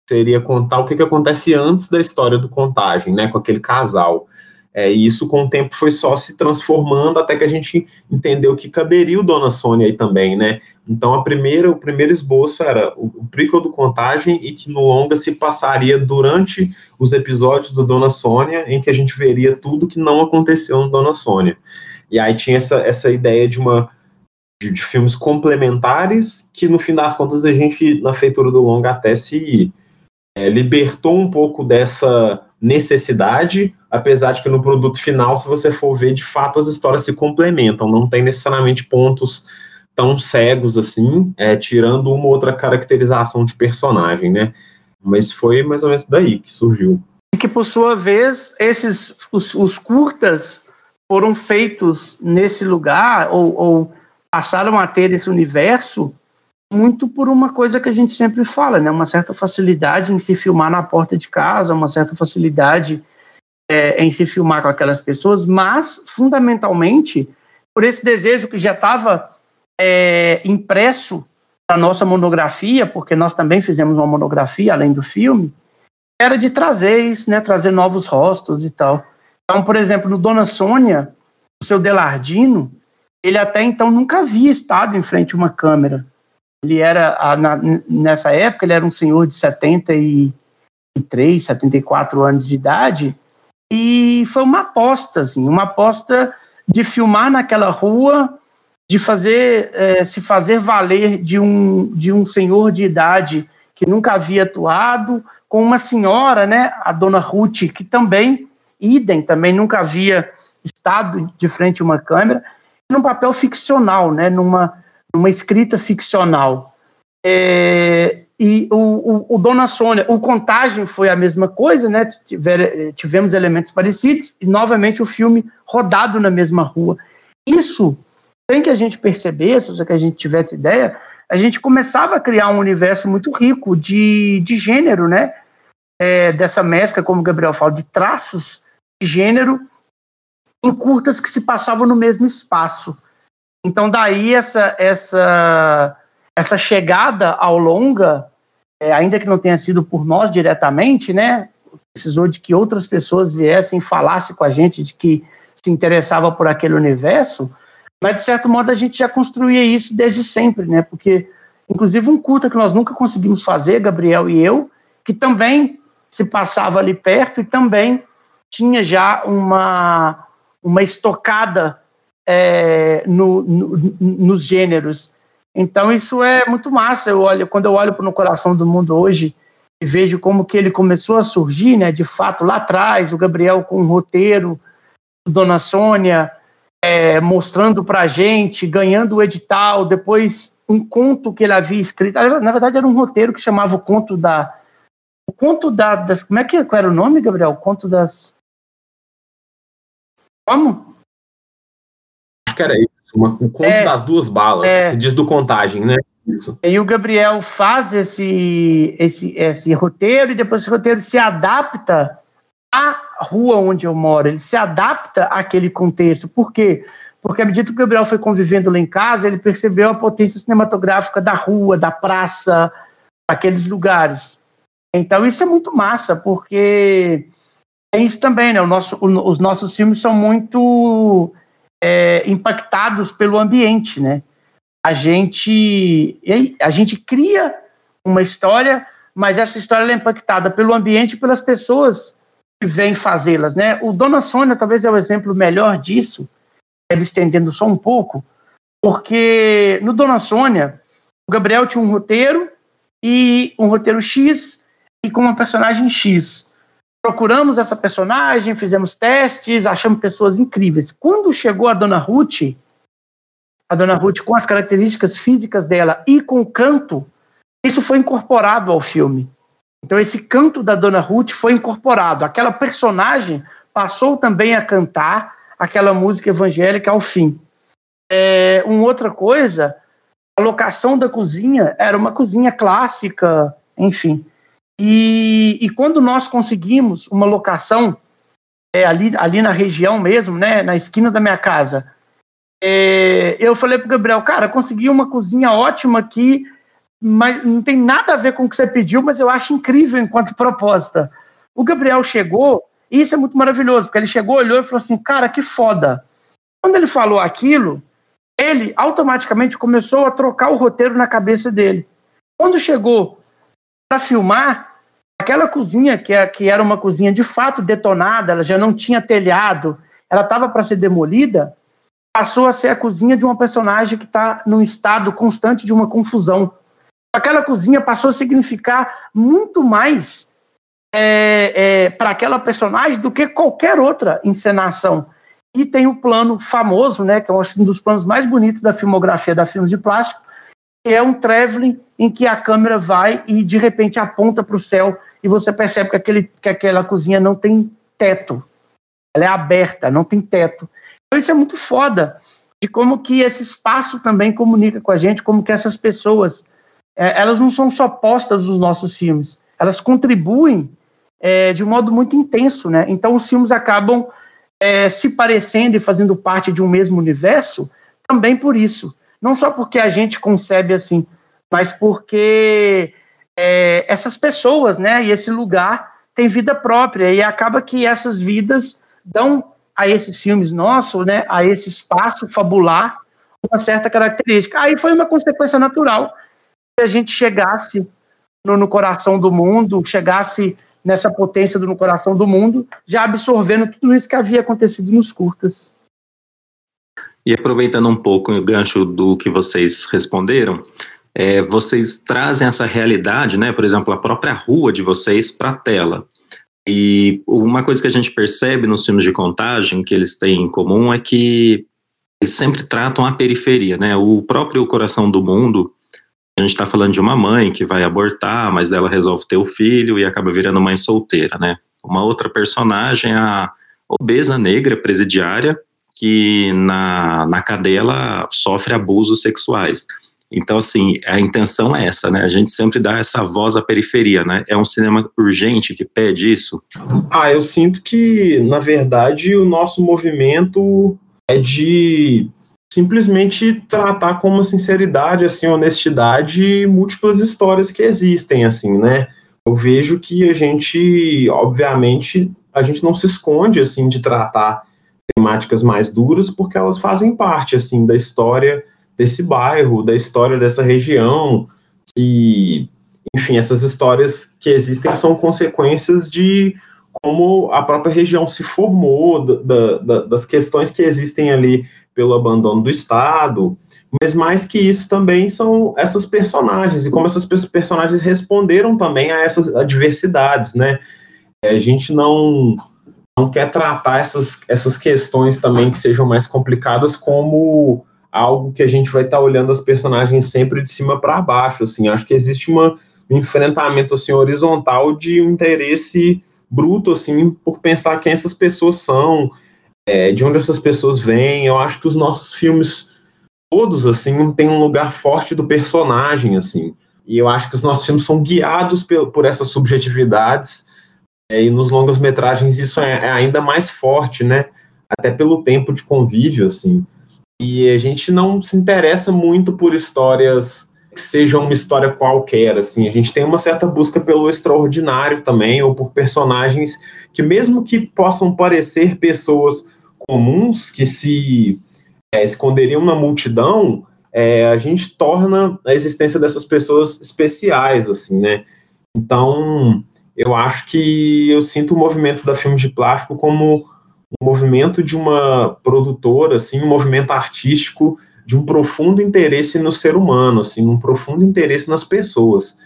D: Seria contar o que, que acontece antes da história do Contagem, né? Com aquele casal. É, e isso com o tempo foi só se transformando até que a gente entendeu que caberia o Dona Sônia aí também, né? Então a primeira, o primeiro esboço era o, o prequel do Contagem e que no longa se passaria durante os episódios do Dona Sônia, em que a gente veria tudo que não aconteceu no Dona Sônia. E aí tinha essa, essa ideia de uma de, de filmes complementares que no fim das contas a gente na feitura do longa até se é, libertou um pouco dessa necessidade, apesar de que no produto final, se você for ver, de fato as histórias se complementam, não tem necessariamente pontos tão cegos assim, é, tirando uma outra caracterização de personagem, né? Mas foi mais ou menos daí que surgiu.
C: E que, por sua vez, esses os, os curtas foram feitos nesse lugar, ou, ou passaram a ter esse universo muito por uma coisa que a gente sempre fala, né? Uma certa facilidade em se filmar na porta de casa, uma certa facilidade é, em se filmar com aquelas pessoas, mas fundamentalmente por esse desejo que já estava é, impresso na nossa monografia, porque nós também fizemos uma monografia além do filme, era de trazer isso, né? Trazer novos rostos e tal. Então, por exemplo, no Dona Sônia, o seu Delardino, ele até então nunca havia estado em frente a uma câmera. Ele era, na, nessa época, ele era um senhor de 73, 74 anos de idade, e foi uma aposta, assim, uma aposta de filmar naquela rua, de fazer, é, se fazer valer de um, de um senhor de idade que nunca havia atuado, com uma senhora, né, a dona Ruth, que também, idem, também nunca havia estado de frente a uma câmera, num papel ficcional, né, numa uma escrita ficcional. É, e o, o, o, Dona Sônia, o Contagem foi a mesma coisa, né? Tiver, tivemos elementos parecidos e novamente o filme rodado na mesma rua. Isso, sem que a gente percebesse, ou sem que a gente tivesse ideia, a gente começava a criar um universo muito rico de, de gênero, né? É, dessa mescla, como o Gabriel fala, de traços de gênero em curtas que se passavam no mesmo espaço. Então, daí essa, essa, essa chegada ao longa, é, ainda que não tenha sido por nós diretamente, né? Precisou de que outras pessoas viessem e falassem com a gente de que se interessava por aquele universo, mas de certo modo a gente já construía isso desde sempre, né? Porque, inclusive, um culto que nós nunca conseguimos fazer, Gabriel e eu, que também se passava ali perto e também tinha já uma, uma estocada é, no, no, nos gêneros. Então isso é muito massa. Eu olho, quando eu olho para o coração do mundo hoje e vejo como que ele começou a surgir, né? De fato, lá atrás, o Gabriel com um roteiro, Dona Sônia é, mostrando para gente, ganhando o edital, depois um conto que ele havia escrito. Na verdade, era um roteiro que chamava o conto da o conto da, das, como é que qual era o nome, Gabriel? O conto das como?
D: Acho que era isso. Uma, o conto é, das duas balas. É, se diz do contagem, né? Isso.
C: E o Gabriel faz esse, esse, esse roteiro e depois esse roteiro se adapta à rua onde eu moro. Ele se adapta àquele contexto. Por quê? Porque à medida que o Gabriel foi convivendo lá em casa, ele percebeu a potência cinematográfica da rua, da praça, aqueles lugares. Então isso é muito massa, porque é isso também, né? Nosso, o, os nossos filmes são muito é, impactados pelo ambiente, né? A gente, a gente cria uma história, mas essa história é impactada pelo ambiente e pelas pessoas que vêm fazê-las, né? O Dona Sônia talvez é o exemplo melhor disso, estendendo só um pouco, porque no Dona Sônia, o Gabriel tinha um roteiro e um roteiro X e com uma personagem X. Procuramos essa personagem, fizemos testes, achamos pessoas incríveis. Quando chegou a Dona Ruth, a Dona Ruth com as características físicas dela e com o canto, isso foi incorporado ao filme. Então esse canto da Dona Ruth foi incorporado. Aquela personagem passou também a cantar aquela música evangélica ao fim. É, uma outra coisa, a locação da cozinha era uma cozinha clássica, enfim. E, e quando nós conseguimos uma locação é, ali, ali na região mesmo, né, na esquina da minha casa, é, eu falei para o Gabriel, cara, consegui uma cozinha ótima aqui, mas não tem nada a ver com o que você pediu, mas eu acho incrível enquanto proposta. O Gabriel chegou, e isso é muito maravilhoso, porque ele chegou, olhou e falou assim, cara, que foda. Quando ele falou aquilo, ele automaticamente começou a trocar o roteiro na cabeça dele. Quando chegou para filmar, aquela cozinha, que, é, que era uma cozinha de fato detonada, ela já não tinha telhado, ela estava para ser demolida, passou a ser a cozinha de uma personagem que está num estado constante de uma confusão. Aquela cozinha passou a significar muito mais é, é, para aquela personagem do que qualquer outra encenação. E tem o plano famoso, né, que acho um dos planos mais bonitos da filmografia da Filmes de Plástico, é um traveling em que a câmera vai e de repente aponta para o céu e você percebe que, aquele, que aquela cozinha não tem teto. Ela é aberta, não tem teto. Então isso é muito foda de como que esse espaço também comunica com a gente, como que essas pessoas, é, elas não são só postas nos nossos filmes, elas contribuem é, de um modo muito intenso, né? Então os filmes acabam é, se parecendo e fazendo parte de um mesmo universo, também por isso. Não só porque a gente concebe assim, mas porque é, essas pessoas, né, e esse lugar tem vida própria e acaba que essas vidas dão a esses filmes nossos, né, a esse espaço fabular uma certa característica. Aí foi uma consequência natural que a gente chegasse no, no coração do mundo, chegasse nessa potência do No Coração do Mundo, já absorvendo tudo isso que havia acontecido nos curtas.
B: E aproveitando um pouco o gancho do que vocês responderam, é, vocês trazem essa realidade, né? Por exemplo, a própria rua de vocês para a tela. E uma coisa que a gente percebe nos filmes de contagem que eles têm em comum é que eles sempre tratam a periferia, né? O próprio Coração do Mundo a gente está falando de uma mãe que vai abortar, mas ela resolve ter o filho e acaba virando mãe solteira, né? Uma outra personagem, a obesa negra presidiária, que na, na cadeia ela sofre abusos sexuais. Então, assim, a intenção é essa, né? A gente sempre dá essa voz à periferia, né? É um cinema urgente que pede isso?
D: Ah, eu sinto que, na verdade, o nosso movimento é de simplesmente tratar com uma sinceridade, assim, honestidade, múltiplas histórias que existem, assim, né? Eu vejo que a gente, obviamente, a gente não se esconde, assim, de tratar temáticas mais duras, porque elas fazem parte, assim, da história desse bairro, da história dessa região, e, enfim, essas histórias que existem são consequências de como a própria região se formou, da, da, das questões que existem ali pelo abandono do Estado, mas mais que isso também são essas personagens e como essas personagens responderam também a essas adversidades, né? É, a gente não não quer tratar essas, essas questões também que sejam mais complicadas como algo que a gente vai estar tá olhando as personagens sempre de cima para baixo, assim, acho que existe uma, um enfrentamento assim horizontal de um interesse bruto assim por pensar quem essas pessoas são, é, de onde essas pessoas vêm. Eu acho que os nossos filmes todos assim têm um lugar forte do personagem assim. E eu acho que os nossos filmes são guiados por, por essas subjetividades. É, e nos longas metragens isso é, é, ainda mais forte, né? Até pelo tempo de convívio assim. E a gente não se interessa muito por histórias que seja uma história qualquer, assim, a gente tem uma certa busca pelo extraordinário também, ou por personagens que mesmo que possam parecer pessoas comuns, que se é, esconderiam na multidão, é, a gente torna a existência dessas pessoas especiais, assim, né? Então, eu acho que eu sinto o movimento da Filme de Plástico como um movimento de uma produtora, assim, um movimento artístico de um profundo interesse no ser humano, assim, um profundo interesse nas pessoas.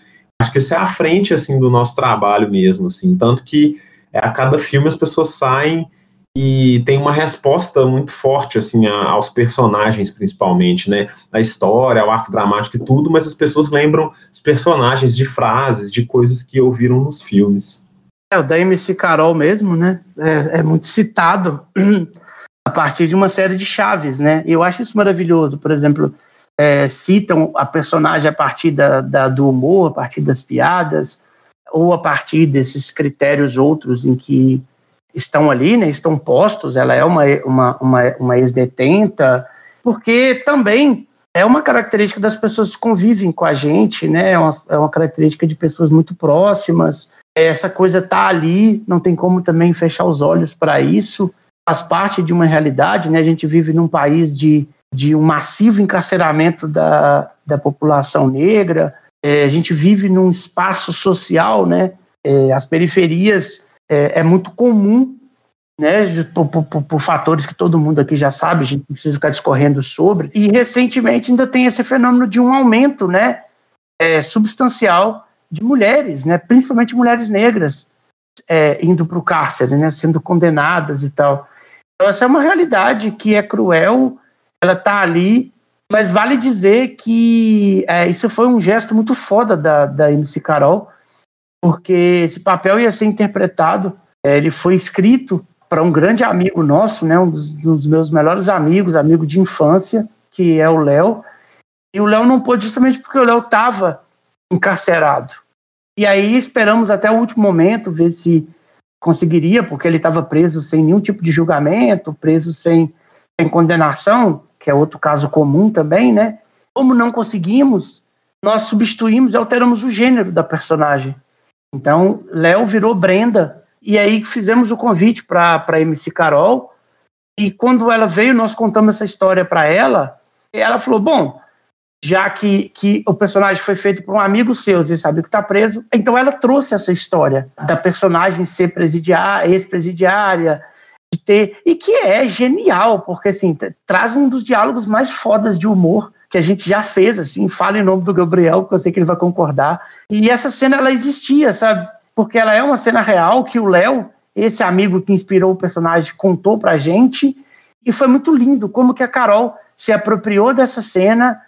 D: Acho que isso é a frente, assim, do nosso trabalho mesmo, assim, tanto que é, a cada filme as pessoas saem e tem uma resposta muito forte assim a, aos personagens principalmente, né? A história, o arco dramático e tudo, mas as pessoas lembram os personagens de frases, de coisas que ouviram nos filmes.
C: É, o da MC Carol mesmo, né? É, é muito citado *clears throat* a partir de uma série de chaves, né? E eu acho isso maravilhoso. Por exemplo, é, citam a personagem a partir da, da, do humor, a partir das piadas, ou a partir desses critérios outros em que estão ali, né, estão postos, ela é uma, uma, uma, uma ex-detenta, porque também é uma característica das pessoas que convivem com a gente, né, é uma, é uma característica de pessoas muito próximas, essa coisa tá ali, não tem como também fechar os olhos para isso, faz parte de uma realidade, né, a gente vive num país de, de um massivo encarceramento da, da população negra, é, a gente vive num espaço social, né, é, as periferias é, é muito comum, né, por, por, por, fatores que todo mundo aqui já sabe, a gente precisa ficar discorrendo sobre. E recentemente ainda tem esse fenômeno de um aumento, né, é, substancial de mulheres, né, principalmente mulheres negras, é, indo para o cárcere, né, sendo condenadas e tal. Então essa é uma realidade que é cruel, ela está ali, mas vale dizer que é, isso foi um gesto muito foda da, da MC Carol, porque esse papel ia ser interpretado, é, ele foi escrito para um grande amigo nosso, né, um dos, dos, meus melhores amigos, amigo de infância, que é o Léo. E o Léo não pôde justamente porque o Léo estava encarcerado. E aí esperamos até o último momento ver se conseguiria, porque ele estava preso sem nenhum tipo de julgamento, preso sem, sem condenação, que é outro caso comum também, né? Como não conseguimos, nós substituímos e alteramos o gênero da personagem. Então, Léo virou Brenda. E aí fizemos o convite para a MC Carol. E quando ela veio, nós contamos essa história para ela. E ela falou: Bom, já que, que o personagem foi feito por um amigo seu, você sabe que está preso. Então ela trouxe essa história da personagem ser presidiária, ex-presidiária, de ter. E que é genial, porque assim, traz um dos diálogos mais fodas de humor que a gente já fez, assim, fala em nome do Gabriel, que eu sei que ele vai concordar. E essa cena, ela existia, sabe? Porque ela é uma cena real que o Léo, esse amigo que inspirou o personagem, contou pra gente. E foi muito lindo como que a Carol se apropriou dessa cena,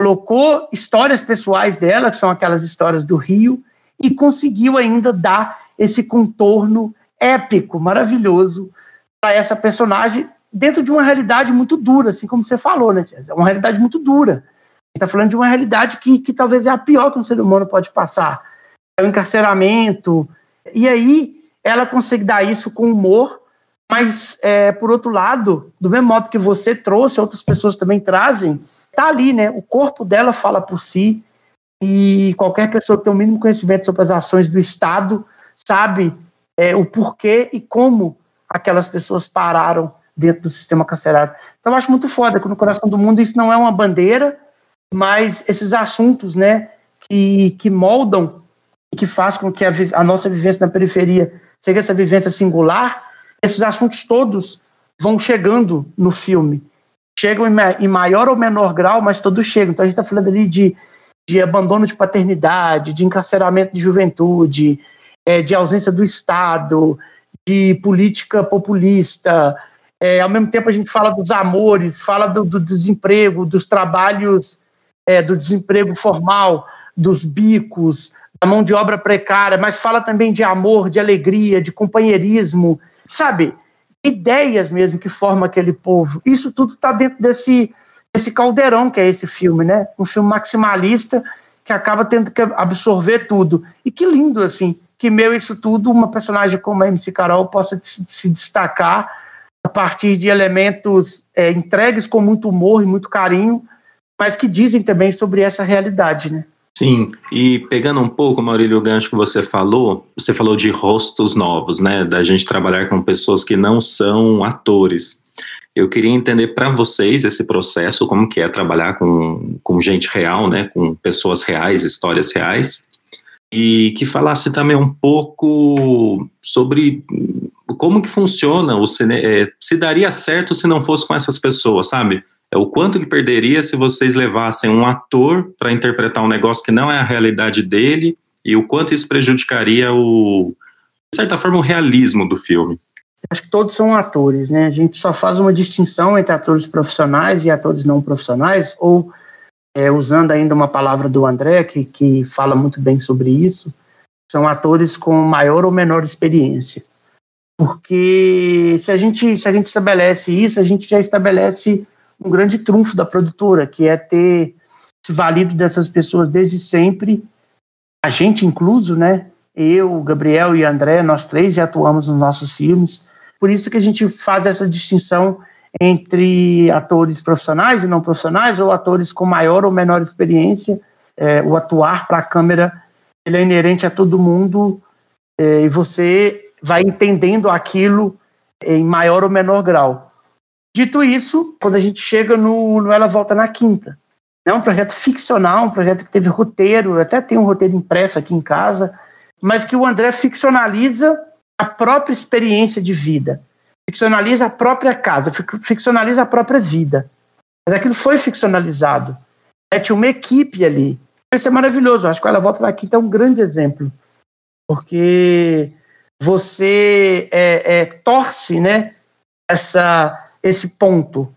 C: colocou histórias pessoais dela, que são aquelas histórias do Rio, e conseguiu ainda dar esse contorno épico, maravilhoso para essa personagem dentro de uma realidade muito dura, assim como você falou, né, Tia? É uma realidade muito dura. está falando de uma realidade que, que talvez é a pior que um ser humano pode passar. É o encarceramento. E aí ela consegue dar isso com humor, mas, é, por outro lado, do mesmo modo que você trouxe, outras pessoas também trazem, tá ali, né? O corpo dela fala por si, e qualquer pessoa que tem o mínimo conhecimento sobre as ações do Estado sabe é, o porquê e como aquelas pessoas pararam dentro do sistema carcerário. Então, eu acho muito foda que no coração do mundo isso não é uma bandeira, mas esses assuntos, né, que, que moldam e que faz com que a, a nossa vivência na periferia seja essa vivência singular, esses assuntos todos vão chegando no filme. Chegam em, em maior ou menor grau, mas todos chegam. Então, a gente está falando ali de, de abandono de paternidade, de encarceramento de juventude, é, de ausência do Estado, de política populista, é, ao mesmo tempo, a gente fala dos amores, fala do, do desemprego, dos trabalhos, é, do desemprego formal, dos bicos, da mão de obra precária, mas fala também de amor, de alegria, de companheirismo, sabe? Ideias mesmo que formam aquele povo. Isso tudo está dentro desse, desse caldeirão que é esse filme, né? Um filme maximalista que acaba tendo que absorver tudo. E que lindo, assim, que meu isso tudo, uma personagem como a MC Carol possa se destacar a partir de elementos é, entregues com muito humor e muito carinho mas que dizem também sobre essa realidade, né?
B: Sim, e pegando um pouco, Maurílio, gancho que você falou, você falou de rostos novos, né? Da gente trabalhar com pessoas que não são atores. Eu queria entender para vocês esse processo, como que é trabalhar com, com gente real, né? Com pessoas reais, histórias reais. E que falasse também um pouco sobre como que funciona o é, se daria certo se não fosse com essas pessoas, sabe? é o quanto que perderia se vocês levassem um ator para interpretar um negócio que não é a realidade dele e o quanto isso prejudicaria o, de certa forma, o realismo do filme.
C: Acho que todos são atores, né? A gente só faz uma distinção entre atores profissionais e atores não profissionais, ou é, usando ainda uma palavra do André, que, que fala muito bem sobre isso, são atores com maior ou menor experiência. Porque se a gente, se a gente estabelece isso, a gente já estabelece um grande trunfo da produtora, que é ter se valido dessas pessoas desde sempre, a gente incluso, né? Eu, Gabriel e André, nós três já atuamos nos nossos filmes. Por isso que a gente faz essa distinção entre atores profissionais e não profissionais, ou atores com maior ou menor experiência. É, o atuar para a câmera ele é inerente a todo mundo é, e você vai entendendo aquilo em maior ou menor grau. Dito isso, quando a gente chega no, no Ela Volta na Quinta, é um projeto ficcional, um projeto que teve roteiro, até tem um roteiro impresso aqui em casa, mas que o André ficcionaliza a própria experiência de vida, ficcionaliza a própria casa, ficcionaliza a própria vida. Mas aquilo foi ficcionalizado. É, tinha uma equipe ali. Isso é maravilhoso. acho que ela volta na quinta é um grande exemplo, porque você é, é, torce, né? Essa esse ponto.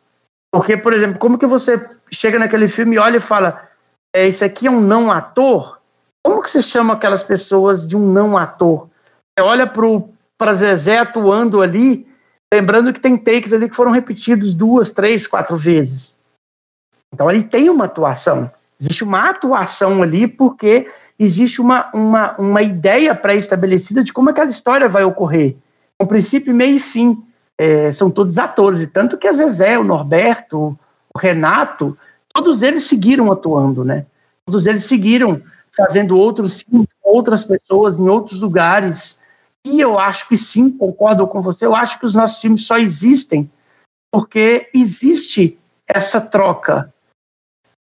C: Porque, por exemplo, como que você chega naquele filme e olha e fala, é, esse aqui é um não ator? Como que você chama aquelas pessoas de um não ator? Você olha para Zezé atuando ali, lembrando que tem takes ali que foram repetidos duas, três, quatro vezes. Então ali tem uma atuação. Existe uma atuação ali porque existe uma, uma, uma ideia pré-estabelecida de como aquela história vai ocorrer. Um princípio, meio e fim é, são todos atores, e tanto que a Zezé, o Norberto, o Renato, todos eles seguiram atuando, né? Todos eles seguiram fazendo outros filmes com outras pessoas em outros lugares. E eu acho que sim, concordo com você, eu acho que os nossos filmes só existem porque existe essa troca,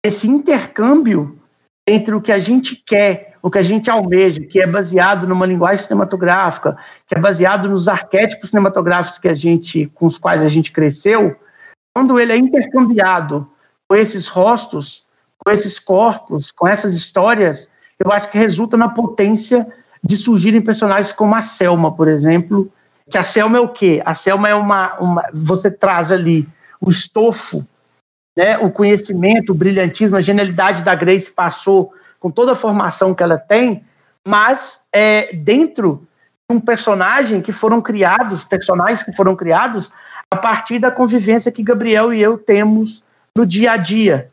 C: esse intercâmbio entre o que a gente quer o que a gente almeja, que é baseado numa linguagem cinematográfica, que é baseado nos arquétipos cinematográficos que a gente, com os quais a gente cresceu, quando ele é intercambiado com esses rostos, com esses corpos, com essas histórias, eu acho que resulta na potência de surgirem personagens como a Selma, por exemplo, que a Selma é o quê? A Selma é uma, uma você traz ali o estofo, né, o conhecimento, o brilhantismo, a genialidade da Grace passou com toda a formação que ela tem, mas é, dentro de um personagem que foram criados, personagens que foram criados a partir da convivência que Gabriel e eu temos no dia a dia.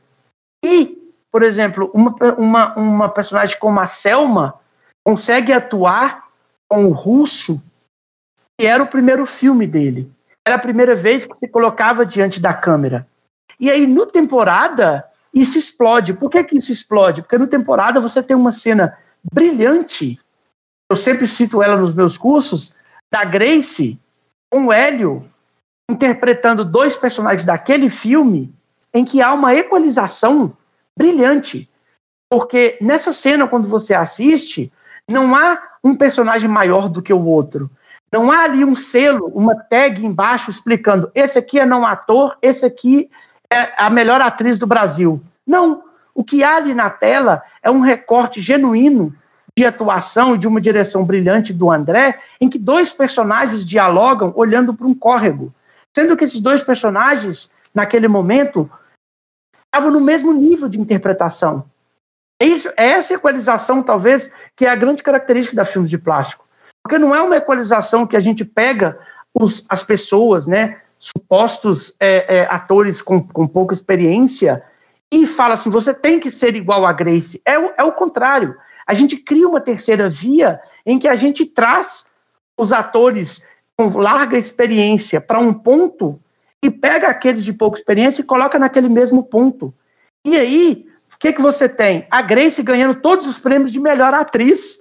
C: E, por exemplo, uma, uma, uma personagem como a Selma consegue atuar com o russo, que era o primeiro filme dele. Era a primeira vez que se colocava diante da câmera. E aí, no temporada, isso explode. Por que, que isso explode? Porque no temporada você tem uma cena brilhante, eu sempre cito ela nos meus cursos, da Grace com o Hélio interpretando dois personagens daquele filme em que há uma equalização brilhante. Porque nessa cena, quando você assiste, não há um personagem maior do que o outro. Não há ali um selo, uma tag embaixo explicando esse aqui é não ator, esse aqui é a melhor atriz do Brasil. Não. O que há ali na tela é um recorte genuíno de atuação e de uma direção brilhante do André, em que dois personagens dialogam olhando para um córrego. Sendo que esses dois personagens, naquele momento, estavam no mesmo nível de interpretação. É isso, é essa equalização, talvez, que é a grande característica da filmes de plástico. Porque não é uma equalização que a gente pega os, as pessoas, né, supostos é, é, atores com, com pouca experiência, e fala assim: você tem que ser igual a Grace. É o, é o contrário. A gente cria uma terceira via em que a gente traz os atores com larga experiência para um ponto e pega aqueles de pouca experiência e coloca naquele mesmo ponto. E aí, o que, que você tem? A Grace ganhando todos os prêmios de melhor atriz,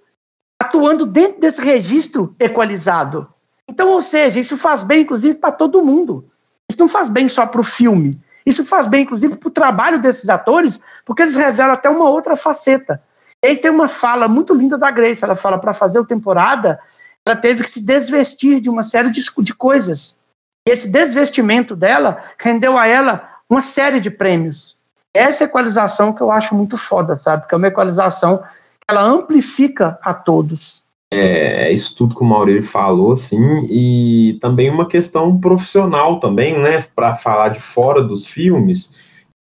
C: atuando dentro desse registro equalizado. Então, ou seja, isso faz bem, inclusive, para todo mundo. Isso não faz bem só para o filme. Isso faz bem, inclusive, para o trabalho desses atores, porque eles revelam até uma outra faceta. E aí tem uma fala muito linda da Grace. Ela fala: para fazer a temporada, ela teve que se desvestir de uma série de, de coisas. E esse desvestimento dela rendeu a ela uma série de prêmios. Essa equalização que eu acho muito foda, sabe? Que é uma equalização que ela amplifica a todos.
D: É, isso tudo que o Maurício falou, assim, e também uma questão profissional também, né, para falar de fora dos filmes,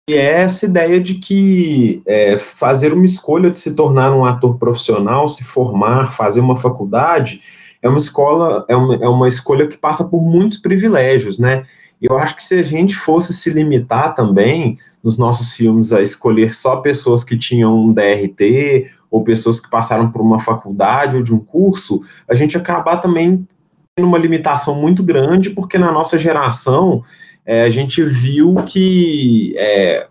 D: que é essa ideia de que é, fazer uma escolha de se tornar um ator profissional, se formar, fazer uma faculdade, é uma escola, é uma, é uma escolha que passa por muitos privilégios, né? Eu acho que se a gente fosse se limitar também nos nossos filmes a escolher só pessoas que tinham um DRT ou pessoas que passaram por uma faculdade ou de um curso, a gente acabar também tendo uma limitação muito grande, porque na nossa geração é, a gente viu que é,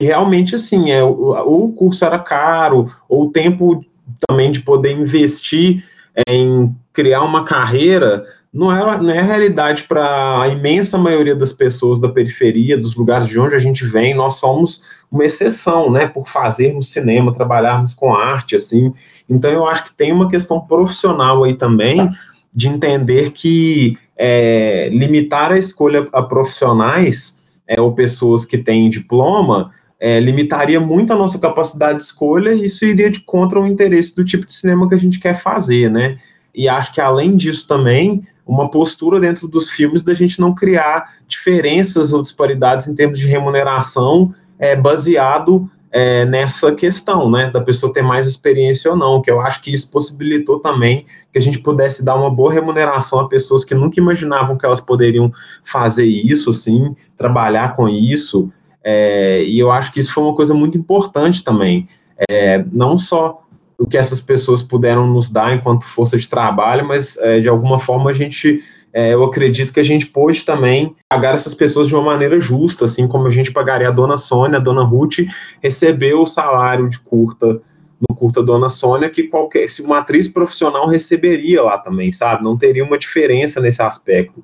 D: realmente assim, é, ou o curso era caro, ou o tempo também de poder investir em criar uma carreira não é, não é realidade para a imensa maioria das pessoas da periferia, dos lugares de onde a gente vem, nós somos uma exceção, né, por fazermos cinema, trabalharmos com arte, assim. Então eu acho que tem uma questão profissional aí também de entender que é, limitar a escolha a profissionais é, ou pessoas que têm diploma é, limitaria muito a nossa capacidade de escolha e isso iria de contra o interesse do tipo de cinema que a gente quer fazer, né? E acho que além disso também uma postura dentro dos filmes da gente não criar diferenças ou disparidades em termos de remuneração é, baseado é, nessa questão, né, da pessoa ter mais experiência ou não, que eu acho que isso possibilitou também que a gente pudesse dar uma boa remuneração a pessoas que nunca imaginavam que elas poderiam fazer isso, sim, trabalhar com isso, é, e eu acho que isso foi uma coisa muito importante também, é, não só o que essas pessoas puderam nos dar enquanto força de trabalho, mas é, de alguma forma a gente, é, eu acredito que a gente pôde também pagar essas pessoas de uma maneira justa, assim como a gente pagaria a dona Sônia, a dona Ruth recebeu o salário de curta no curta Dona Sônia que qualquer se uma atriz profissional receberia lá também, sabe? Não teria uma diferença nesse aspecto.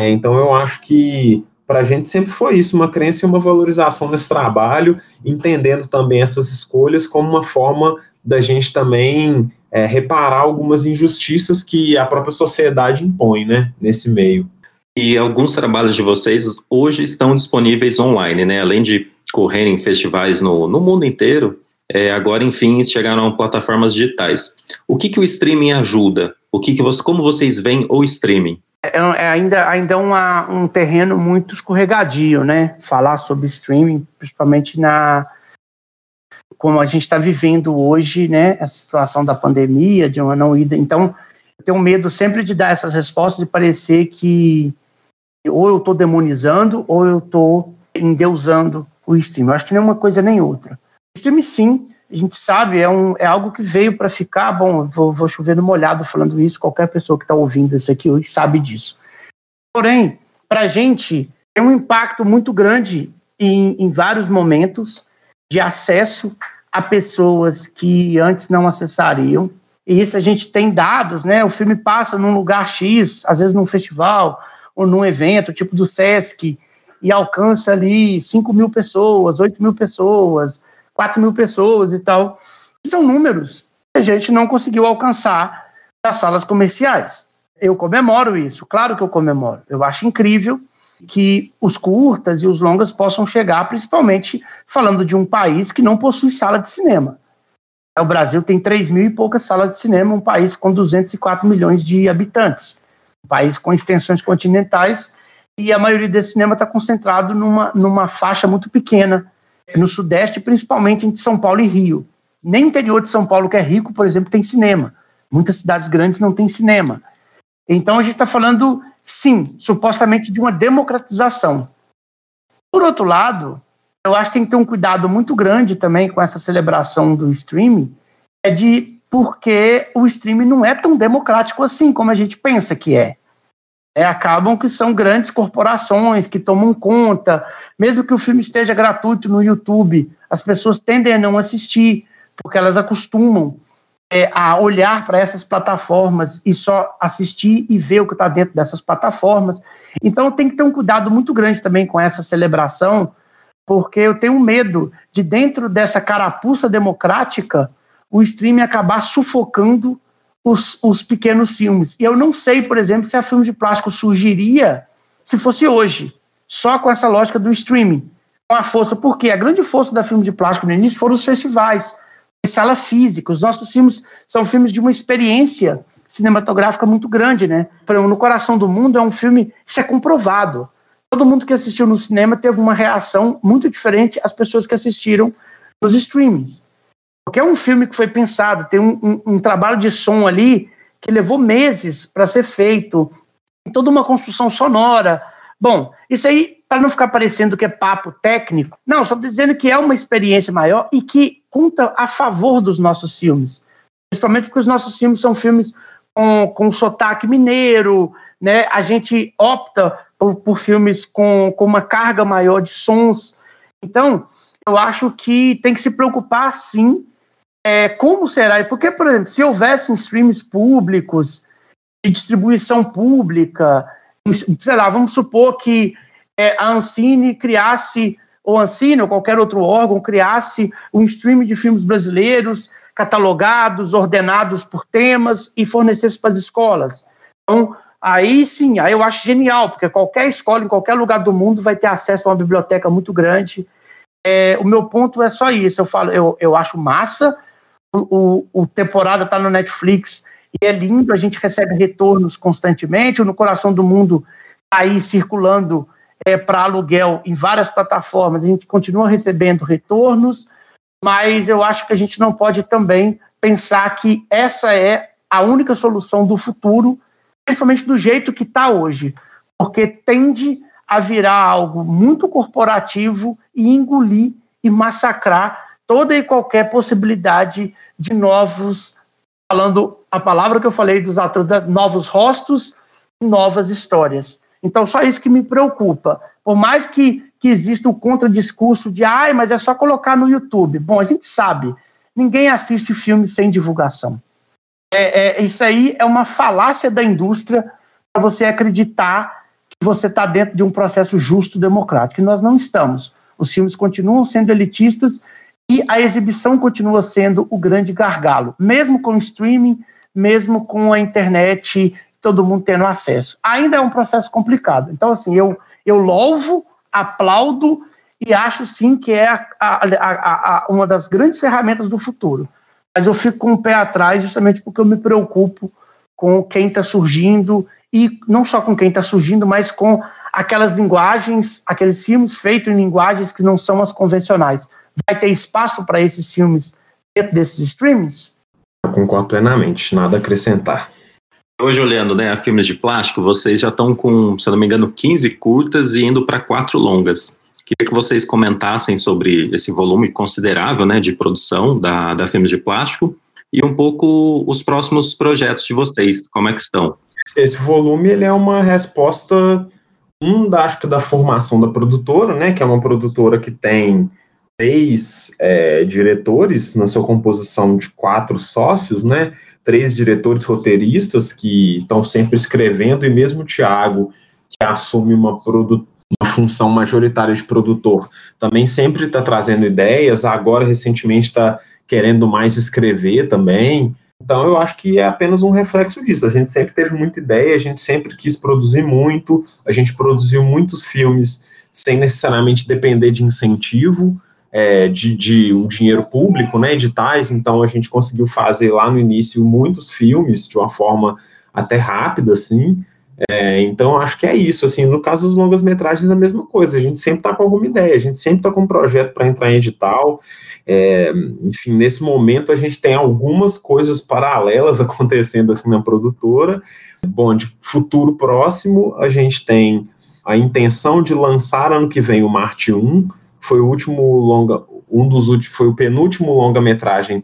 D: É, então eu acho que para a gente sempre foi isso, uma crença e uma valorização nesse trabalho, entendendo também essas escolhas como uma forma da gente também é, reparar algumas injustiças que a própria sociedade impõe, né, nesse meio.
B: E alguns trabalhos de vocês hoje estão disponíveis online, né, além de correrem em festivais no, no mundo inteiro, é, agora, enfim, chegaram a plataformas digitais. O que, que o streaming ajuda? O que, que você, como vocês veem o streaming?
C: É, é ainda, ainda uma, um terreno muito escorregadio, né? Falar sobre streaming, principalmente na como a gente está vivendo hoje, né? A situação da pandemia, de uma não ida. Então, eu tenho medo sempre de dar essas respostas e parecer que ou eu estou demonizando ou eu estou endeusando o streaming. Eu acho que nem uma coisa nem outra. O streaming, sim, a gente sabe, é, um, é algo que veio para ficar. Bom, vou, vou chover no molhado falando isso, qualquer pessoa que está ouvindo isso aqui hoje sabe disso. Porém, para a gente, tem um impacto muito grande em, em vários momentos de acesso a pessoas que antes não acessariam. E isso a gente tem dados, né? O filme passa num lugar X, às vezes num festival ou num evento, tipo do Sesc, e alcança ali 5 mil pessoas, 8 mil pessoas, 4 mil pessoas e tal. São números que a gente não conseguiu alcançar nas salas comerciais. Eu comemoro isso, claro que eu comemoro. Eu acho incrível que os curtas e os longas possam chegar, principalmente falando de um país que não possui sala de cinema. O Brasil tem 3 mil e poucas salas de cinema, um país com 204 milhões de habitantes, um país com extensões continentais, e a maioria desse cinema está concentrado numa, numa faixa muito pequena no Sudeste, principalmente em São Paulo e Rio. Nem o interior de São Paulo, que é rico, por exemplo, tem cinema. Muitas cidades grandes não têm cinema. Então a gente está falando, sim, supostamente de uma democratização. Por outro lado, eu acho que tem que ter um cuidado muito grande também com essa celebração do streaming, é de porque o streaming não é tão democrático assim como a gente pensa que é é, acabam que são grandes corporações que tomam conta, mesmo que o filme esteja gratuito no YouTube, as pessoas tendem a não assistir, porque elas acostumam é, a olhar para essas plataformas e só assistir e ver o que está dentro dessas plataformas. Então tem que ter um cuidado muito grande também com essa celebração, porque eu tenho medo de dentro dessa carapuça democrática o streaming acabar sufocando os, os pequenos filmes. E eu não sei, por exemplo, se a filme de plástico surgiria se fosse hoje, só com essa lógica do streaming. Com a força, porque a grande força da filme de plástico no início foram os festivais, sala física. Os nossos filmes são filmes de uma experiência cinematográfica muito grande, né? No Coração do Mundo é um filme, isso é comprovado. Todo mundo que assistiu no cinema teve uma reação muito diferente às pessoas que assistiram nos streamings. Porque é um filme que foi pensado, tem um, um, um trabalho de som ali que levou meses para ser feito, toda uma construção sonora. Bom, isso aí, para não ficar parecendo que é papo técnico, não, só dizendo que é uma experiência maior e que conta a favor dos nossos filmes. Principalmente porque os nossos filmes são filmes com, com sotaque mineiro, né? A gente opta por, por filmes com, com uma carga maior de sons. Então, eu acho que tem que se preocupar, sim, é, como será? Porque, por exemplo, se houvessem streams públicos, de distribuição pública, sei lá, vamos supor que é, a Ancine criasse, ou Ancine, ou qualquer outro órgão, criasse um stream de filmes brasileiros catalogados, ordenados por temas e fornecesse para as escolas. Então, aí sim, aí eu acho genial, porque qualquer escola, em qualquer lugar do mundo, vai ter acesso a uma biblioteca muito grande. É, o meu ponto é só isso. Eu falo, eu, eu acho massa, o, o temporada está no Netflix e é lindo, a gente recebe retornos constantemente. O No Coração do Mundo está aí circulando é, para aluguel em várias plataformas, a gente continua recebendo retornos, mas eu acho que a gente não pode também pensar que essa é a única solução do futuro, principalmente do jeito que está hoje, porque tende a virar algo muito corporativo e engolir e massacrar toda e qualquer possibilidade de novos, falando a palavra que eu falei dos atores, novos rostos, novas histórias. Então, só isso que me preocupa. Por mais que, que exista o contradiscurso de, ai, mas é só colocar no YouTube. Bom, a gente sabe, ninguém assiste filme sem divulgação. É, é, isso aí é uma falácia da indústria para você acreditar que você está dentro de um processo justo democrático. E nós não estamos. Os filmes continuam sendo elitistas e a exibição continua sendo o grande gargalo, mesmo com o streaming, mesmo com a internet, todo mundo tendo acesso. Ainda é um processo complicado. Então, assim, eu, eu louvo, aplaudo e acho sim que é a, a, a, uma das grandes ferramentas do futuro. Mas eu fico com o pé atrás justamente porque eu me preocupo com quem está surgindo e não só com quem está surgindo, mas com aquelas linguagens, aqueles filmes feitos em linguagens que não são as convencionais vai ter espaço para esses filmes dentro desses streams?
D: Eu concordo plenamente, nada a acrescentar.
B: Hoje, olhando né, a filmes de plástico, vocês já estão com, se não me engano, 15 curtas e indo para quatro longas. Queria que vocês comentassem sobre esse volume considerável né, de produção da, da Filmes de Plástico e um pouco os próximos projetos de vocês, como é que estão?
D: Esse volume ele é uma resposta, um da, acho que da formação da produtora, né, que é uma produtora que tem três é, diretores na sua composição de quatro sócios, né? Três diretores roteiristas que estão sempre escrevendo, e mesmo o Thiago, que assume uma, uma função majoritária de produtor, também sempre está trazendo ideias, agora recentemente está querendo mais escrever também. Então eu acho que é apenas um reflexo disso. A gente sempre teve muita ideia, a gente sempre quis produzir muito, a gente produziu muitos filmes sem necessariamente depender de incentivo é, de, de, um dinheiro público, né, editais, então a gente conseguiu fazer lá no início muitos filmes de uma forma até rápida, assim, é, então acho que é isso, assim, no caso dos longas metragens a mesma coisa, a gente sempre está com alguma ideia, a gente sempre está com um projeto para entrar em edital, é, enfim, nesse momento a gente tem algumas coisas paralelas *laughs* acontecendo assim na produtora, bom, de futuro próximo a gente tem a intenção de lançar ano que vem o Marte 1, foi o último longa, um dos últimos, foi o penúltimo longa-metragem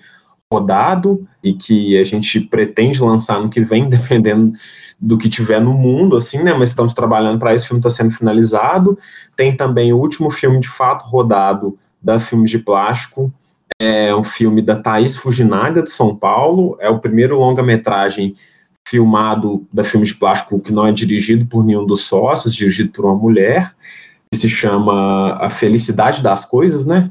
D: rodado e que a gente pretende lançar no que vem, *laughs* dependendo do que tiver no mundo, assim, né? Mas estamos trabalhando para esse filme está sendo finalizado. Tem também o último filme de fato rodado da Filmes de Plástico. É um filme da Thaís Fujinaga, de São Paulo. É o primeiro longa-metragem filmado da Filmes de Plástico que não é dirigido por nenhum dos sócios, dirigido por uma mulher. Se chama A Felicidade das Coisas, né?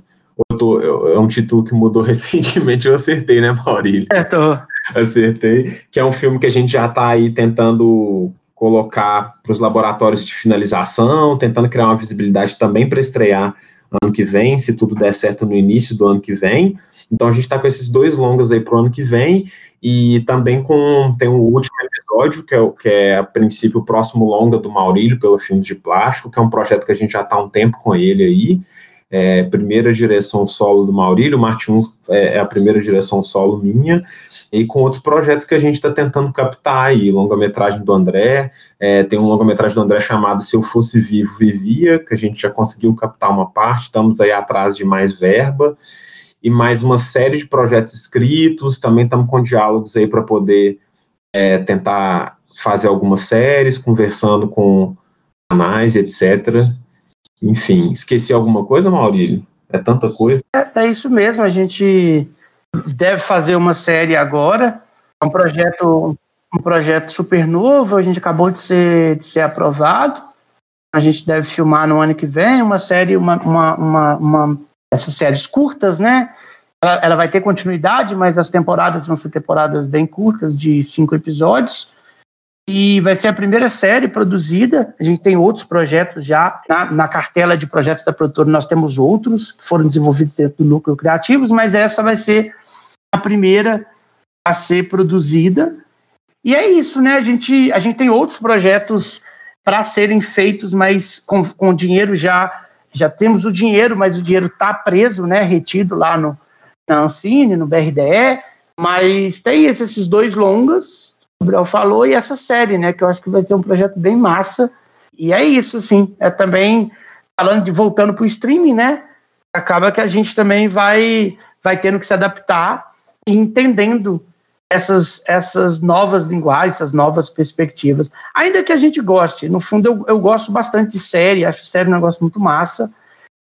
D: Tô, é um título que mudou *laughs* recentemente, eu acertei, né, Maurílio?
C: É, tô.
D: Acertei. Que é um filme que a gente já está aí tentando colocar para os laboratórios de finalização, tentando criar uma visibilidade também para estrear ano que vem, se tudo der certo no início do ano que vem. Então a gente está com esses dois longas aí para o ano que vem e também com tem o último episódio que é, que é a princípio o próximo longa do Maurílio pelo filme de plástico, que é um projeto que a gente já está há um tempo com ele aí. É, primeira direção solo do Maurílio, Martin é, é a primeira direção solo minha e com outros projetos que a gente está tentando captar aí, longa-metragem do André, é, tem um longa-metragem do André chamado Se Eu Fosse Vivo, Vivia, que a gente já conseguiu captar uma parte, estamos aí atrás de mais verba, e mais uma série de projetos escritos, também estamos com diálogos aí para poder é, tentar fazer algumas séries, conversando com canais, etc. Enfim, esqueci alguma coisa, Maurílio? É tanta coisa.
C: É, é isso mesmo, a gente deve fazer uma série agora. É um projeto, um projeto super novo, a gente acabou de ser, de ser aprovado. A gente deve filmar no ano que vem uma série, uma, uma, uma, uma essas séries curtas, né? Ela, ela, vai ter continuidade, mas as temporadas vão ser temporadas bem curtas, de cinco episódios. E vai ser a primeira série produzida. A gente tem outros projetos já na, na cartela de projetos da produtora. Nós temos outros que foram desenvolvidos dentro do núcleo criativos, mas essa vai ser a primeira a ser produzida. E é isso, né? A gente, a gente tem outros projetos para serem feitos, mas com, com dinheiro já já temos o dinheiro, mas o dinheiro está preso, né? Retido lá no na Ancine, no BRDE. Mas tem esses dois longas, o Gabriel falou, e essa série, né? Que eu acho que vai ser um projeto bem massa. E é isso, assim. É também falando de voltando para o streaming, né? Acaba que a gente também vai vai tendo que se adaptar e entendendo essas, essas novas linguagens, essas novas perspectivas. Ainda que a gente goste, no fundo eu, eu gosto bastante de série, acho série um negócio muito massa,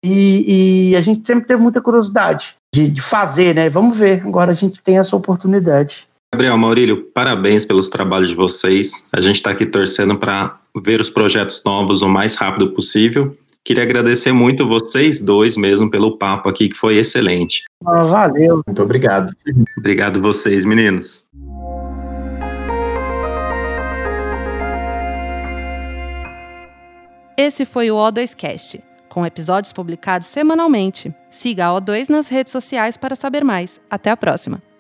C: e, e a gente sempre teve muita curiosidade de, de, fazer, né? Vamos ver, agora a gente tem essa oportunidade.
B: Gabriel, Maurílio, parabéns pelos trabalhos de vocês. A gente está aqui torcendo para ver os projetos novos o mais rápido possível Queria agradecer muito vocês dois mesmo pelo papo aqui, que foi excelente.
C: Ah, valeu.
D: Muito obrigado.
B: Obrigado vocês, meninos.
A: Esse foi o O2Cast, com episódios publicados semanalmente. Siga a O2 nas redes sociais para saber mais. Até a próxima!